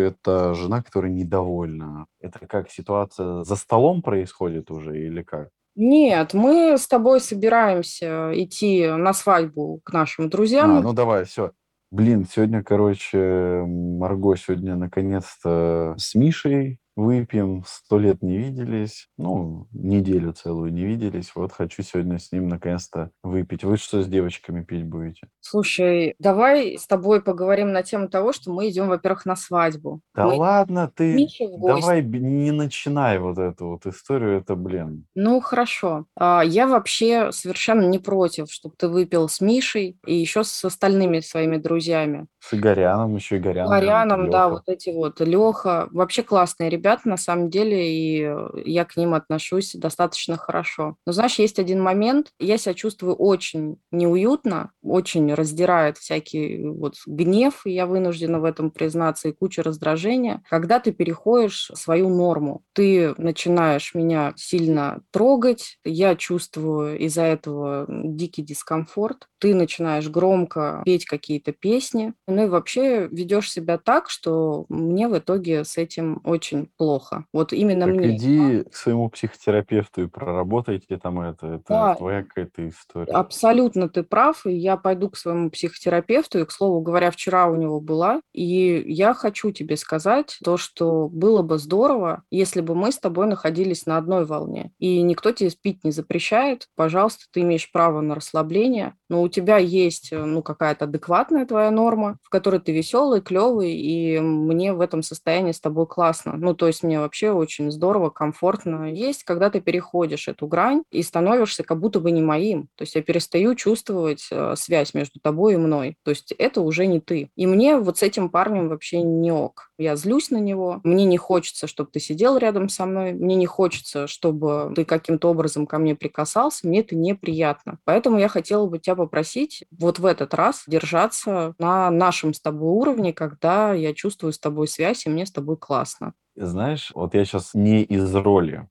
это жена, которая недовольна. Это как ситуация за столом происходит уже или как? Нет, мы с тобой собираемся идти на свадьбу к нашим А, друзьям. ну давай, все. Блин, сегодня, короче, Марго сегодня наконец-то с Мишей выпьем, сто лет не виделись, ну, неделю целую не виделись, вот хочу сегодня с ним наконец-то выпить. Вы что с девочками пить будете? Слушай, давай с тобой поговорим на тему того, что мы идем, во-первых, на свадьбу. Да мы ладно, ты давай не начинай вот эту вот историю, это блин. Ну, хорошо. А, я вообще совершенно не против, чтобы ты выпил с Мишей и еще с остальными своими друзьями. С Игоряном, еще Игоряном. Игоряном, да, вот эти вот. Леха. Вообще классные ребята, на самом деле, и э, я к ним отношусь достаточно хорошо. Но знаешь, есть один момент, я себя чувствую очень неуютно, очень раздирает всякий вот гнев, и я вынуждена в этом признаться, и куча раздражения, когда ты переходишь свою норму. Ты начинаешь меня сильно трогать, я чувствую из-за этого дикий дискомфорт, ты начинаешь громко петь какие-то песни, ну и вообще ведешь себя так, что мне в итоге с этим очень плохо. Вот именно Так мне. иди к своему психотерапевту и проработайте там это. Это Да, твоя какая-то история. абсолютно ты прав, и я пойду к своему психотерапевту, и, к слову говоря, вчера у него была, и я хочу тебе сказать то, что было бы здорово, если бы мы с тобой находились на одной волне, и никто тебе спить не запрещает, пожалуйста, ты имеешь право на расслабление, но у тебя есть, э, ну, какая-то адекватная твоя норма, в которой ты веселый, клевый, и мне в этом состоянии с тобой классно. Ну, то есть мне вообще очень здорово, комфортно. Есть, когда ты переходишь эту грань и становишься как будто бы не моим. То есть я перестаю чувствовать э, связь между тобой и мной. То есть это уже не ты. И мне вот с этим парнем вообще не ок. Я злюсь на него. Мне не хочется, чтобы ты сидел рядом со мной. Мне не хочется, чтобы ты каким-то образом ко мне прикасался. Мне это неприятно. Поэтому я хотела бы тебя попросить вот в этот раз держаться на нашем с тобой уровне, когда я чувствую с тобой связь, и мне с тобой классно. Знаешь, вот я сейчас не из роли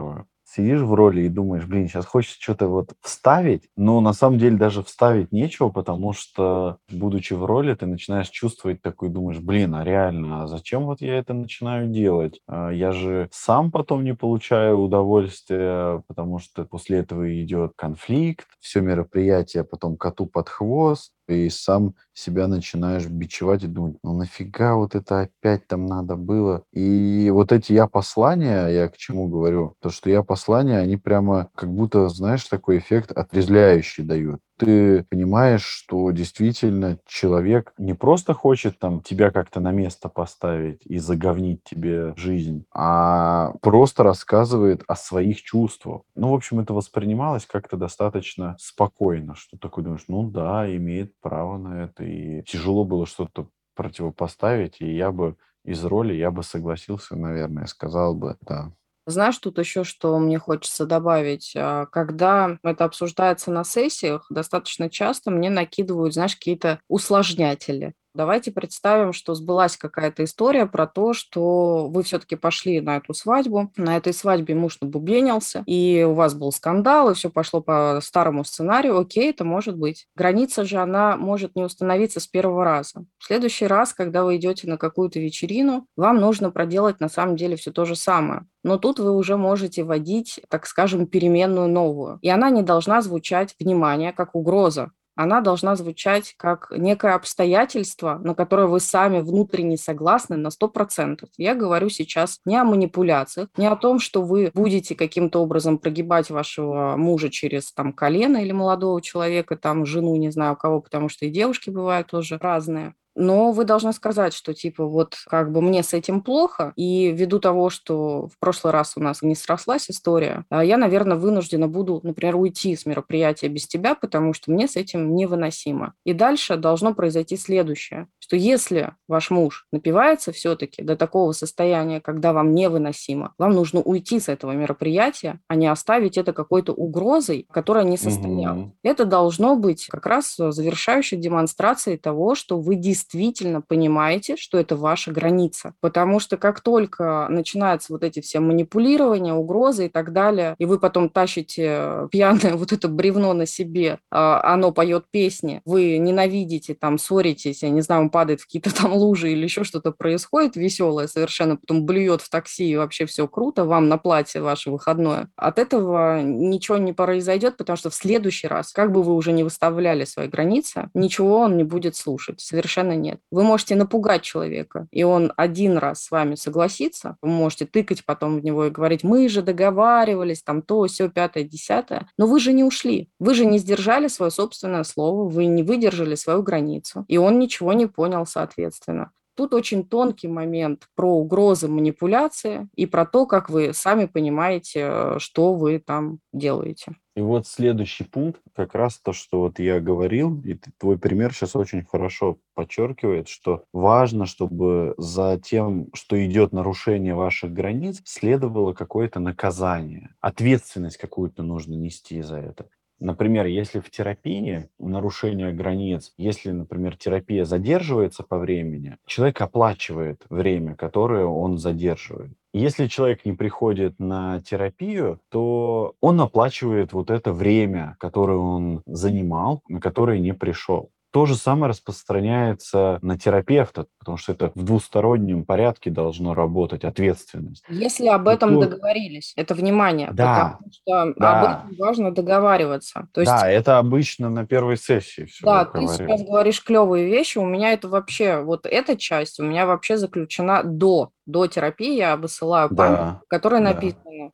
Давай. Сидишь в роли и думаешь, блин, сейчас хочется что-то вот вставить, но на самом деле даже вставить нечего, потому что, будучи в роли, ты начинаешь чувствовать такой, думаешь, блин, а реально, а зачем вот я это начинаю делать? А я же сам потом не получаю удовольствия, потому что после этого идет конфликт, все мероприятие потом коту под хвост, и сам себя начинаешь бичевать и думать, ну нафига вот это опять там надо было. И вот эти я послания, я к чему говорю, то, что я послания, они прямо как будто, знаешь, такой эффект отрезвляющий дают ты понимаешь, что действительно человек не просто хочет там тебя как-то на место поставить и заговнить тебе жизнь, а просто рассказывает о своих чувствах. Ну, в общем, это воспринималось как-то достаточно спокойно, что такой думаешь, ну да, имеет право на это, и тяжело было что-то противопоставить, и я бы из роли, я бы согласился, наверное, сказал бы, да, знаешь, тут еще что мне хочется добавить. А, когда это обсуждается на сессиях, достаточно часто мне накидывают, знаешь, какие-то усложнятели. Давайте представим, что сбылась какая-то история про то, что вы все-таки пошли на эту свадьбу, на этой свадьбе муж набубенился, и у вас был скандал, и все пошло по старому сценарию, окей, это может быть. Граница же, она может не установиться с первого раза. В следующий раз, когда вы идете на какую-то вечерину, вам нужно проделать на самом деле все то же самое. Но тут вы уже можете вводить, так скажем, переменную новую. И она не должна звучать, внимание, как угроза она должна звучать как некое обстоятельство, на которое вы сами внутренне согласны на 100%. Я говорю сейчас не о манипуляциях, не о том, что вы будете каким-то образом прогибать вашего мужа через там колено или молодого человека, там жену, не знаю у кого, потому что и девушки бывают тоже разные но вы должны сказать, что типа вот как бы мне с этим плохо, и ввиду того, что в прошлый раз у нас не срослась история, а, я, наверное, вынуждена буду, например, уйти с мероприятия без тебя, потому что мне с этим невыносимо. И дальше должно произойти следующее, что если ваш муж напивается все-таки до такого состояния, когда вам невыносимо, вам нужно уйти с этого мероприятия, а не оставить это какой-то угрозой, которая не состоялась. Угу. Это должно быть как раз завершающей демонстрацией того, что вы действительно действительно понимаете, что это ваша граница. Потому что как только начинаются вот эти все манипулирования, угрозы и так далее, и вы потом тащите пьяное вот это бревно на себе, а, оно поет песни, вы ненавидите, там, ссоритесь, я не знаю, он падает в какие-то там лужи или еще что-то происходит веселое совершенно, потом блюет в такси, и вообще все круто, вам на платье ваше выходное. От этого ничего не произойдет, потому что в следующий раз, как бы вы уже не выставляли свои границы, ничего он не будет слушать. Совершенно совершенно нет. Вы можете напугать человека, и он один раз с вами согласится, вы можете тыкать потом в него и говорить, мы же договаривались, там то, все, пятое, десятое, но вы же не ушли, вы же не сдержали свое собственное слово, вы не выдержали свою границу, и он ничего не понял соответственно. Тут очень тонкий момент про угрозы манипуляции и про то, как вы сами понимаете, что вы там делаете. И вот следующий пункт, как раз то, что вот я говорил, и твой пример сейчас очень хорошо подчеркивает, что важно, чтобы за тем, что идет нарушение ваших границ, следовало какое-то наказание, ответственность какую-то нужно нести за это. Например, если в терапии нарушение границ, если, например, терапия задерживается по времени, человек оплачивает время, которое он задерживает. Если человек не приходит на терапию, то он оплачивает вот это время, которое он занимал, на которое не пришел. То же самое распространяется на терапевта, потому что это в двустороннем порядке должно работать ответственность. Если об этом то... договорились, это внимание, да, потому что да. об этом важно договариваться. То есть... Да, это обычно на первой сессии все. Да, ты сейчас говоришь клевые вещи, у меня это вообще, вот эта часть у меня вообще заключена до до терапии я высылаю память, да, в которой да.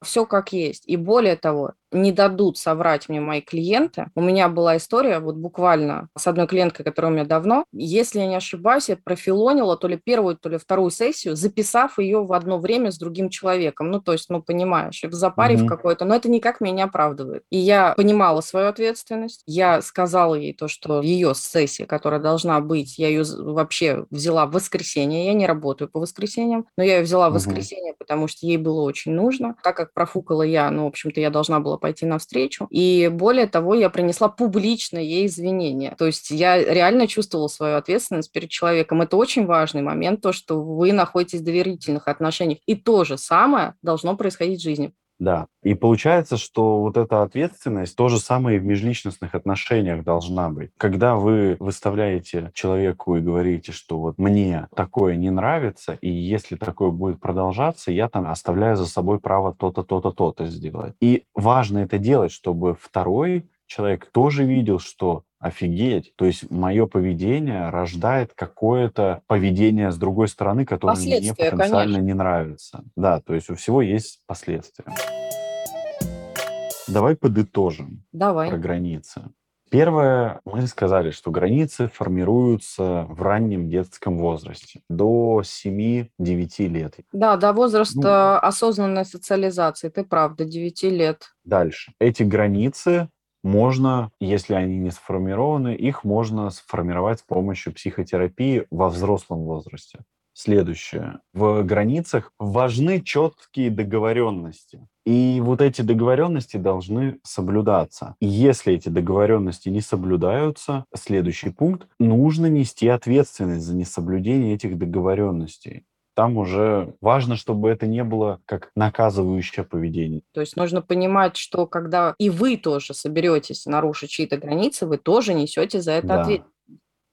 все как есть. И более того, не дадут соврать мне мои клиенты. У меня была история, вот буквально с одной клиенткой, которая у меня давно, если я не ошибаюсь, я профилонила то ли первую, то ли вторую сессию, записав ее в одно время с другим человеком. Ну, то есть, ну, понимаешь, в запаре угу. какой-то, но это никак меня не оправдывает. И я понимала свою ответственность, я сказала ей то, что ее сессия, которая должна быть, я ее вообще взяла в воскресенье, я не работаю по воскресеньям, но я ее взяла в воскресенье, угу. потому что ей было очень нужно. Так как профукала я, ну, в общем-то, я должна была пойти навстречу. И более того, я принесла публично ей извинения. То есть я реально чувствовала свою ответственность перед человеком. Это очень важный момент, то, что вы находитесь в доверительных отношениях. И то же самое должно происходить в жизни. Да. И получается, что вот эта ответственность то же самое и в межличностных отношениях должна быть. Когда вы выставляете человеку и говорите, что вот мне такое не нравится, и если такое будет продолжаться, я там оставляю за собой право то-то, то-то, то-то сделать. И важно это делать, чтобы второй человек тоже видел, что офигеть. То есть мое поведение рождает какое-то поведение с другой стороны, которое мне потенциально конечно. не нравится. Да, то есть у всего есть последствия. Давай подытожим Давай. про границы. Первое, мы сказали, что границы формируются в раннем детском возрасте, до 7-9 лет. Да, до возраста ну, осознанной социализации, ты прав, до 9 лет. Дальше. Эти границы можно, если они не сформированы, их можно сформировать с помощью психотерапии во взрослом возрасте. следующее. В границах важны четкие договоренности. И вот эти договоренности должны соблюдаться. Если эти договоренности не соблюдаются, следующий пункт, нужно нести ответственность за несоблюдение этих договоренностей там уже важно, чтобы это не было как наказывающее поведение. То есть нужно понимать, что когда и вы тоже соберетесь нарушить чьи-то границы, вы тоже несете за это да. ответственность.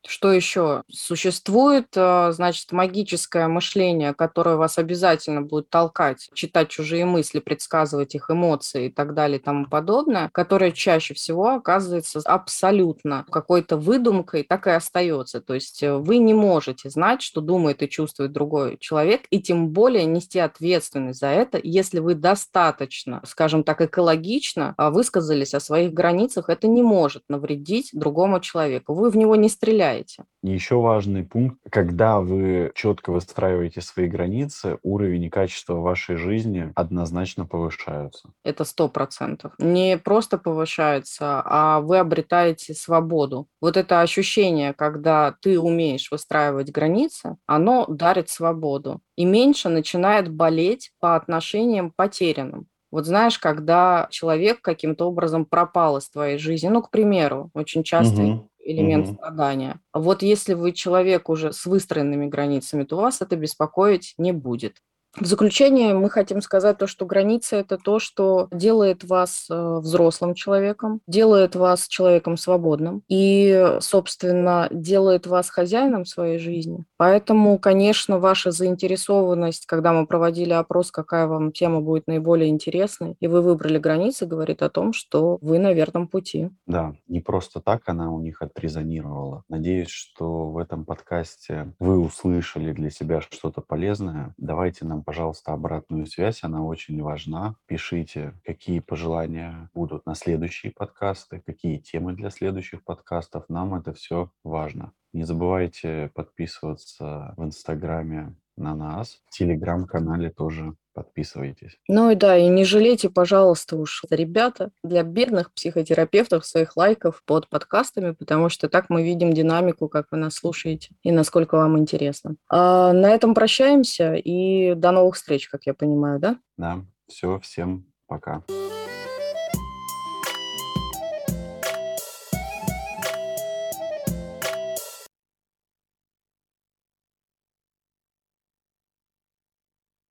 Что еще? Существует, э, значит, магическое мышление, которое вас обязательно будет толкать, читать чужие мысли, предсказывать их эмоции и так далее и тому подобное, которое чаще всего оказывается абсолютно какой-то выдумкой, так и остается. То есть э, вы не можете знать, что думает и чувствует другой человек, и тем более нести ответственность за это, если вы достаточно, скажем так, экологично а, высказались о своих границах, это не может навредить другому человеку. Вы в него не стреляете выбираете. Еще важный пункт, когда вы четко выстраиваете свои границы, уровень и качество вашей жизни однозначно повышаются. Это сто процентов. Не просто повышается, а вы обретаете свободу. Вот это ощущение, когда ты умеешь выстраивать границы, оно дарит свободу. И меньше начинает болеть по отношениям потерянным. Вот знаешь, когда человек каким-то образом пропал из твоей жизни, ну, к примеру, очень часто угу элемент угу. страдания. Вот если вы человек уже с выстроенными границами, то вас это беспокоить не будет. В заключение мы хотим сказать то, что границы – это то, что делает вас э, взрослым человеком, делает вас человеком свободным и, собственно, делает вас хозяином своей жизни. Поэтому, конечно, ваша заинтересованность, когда мы проводили опрос, какая вам тема будет наиболее интересной, и вы выбрали границы, говорит о том, что вы на верном пути. Да, не просто так она у них отрезонировала. Надеюсь, что в этом подкасте вы услышали для себя что-то полезное. Давайте пожалуйста, обратную связь, она очень важна. Пишите, какие пожелания будут на следующие подкасты, какие темы для следующих подкастов. Нам это все важно. Не забывайте подписываться в Инстаграме на нас, в Телеграм-канале тоже подписывайтесь. Ну и да, и не жалейте, пожалуйста, уж ребята, для бедных психотерапевтов своих лайков под подкастами, потому что так мы видим динамику, как вы нас слушаете и насколько вам интересно. А на этом прощаемся и до новых встреч, как я понимаю, да? Да, все, всем пока. Пока.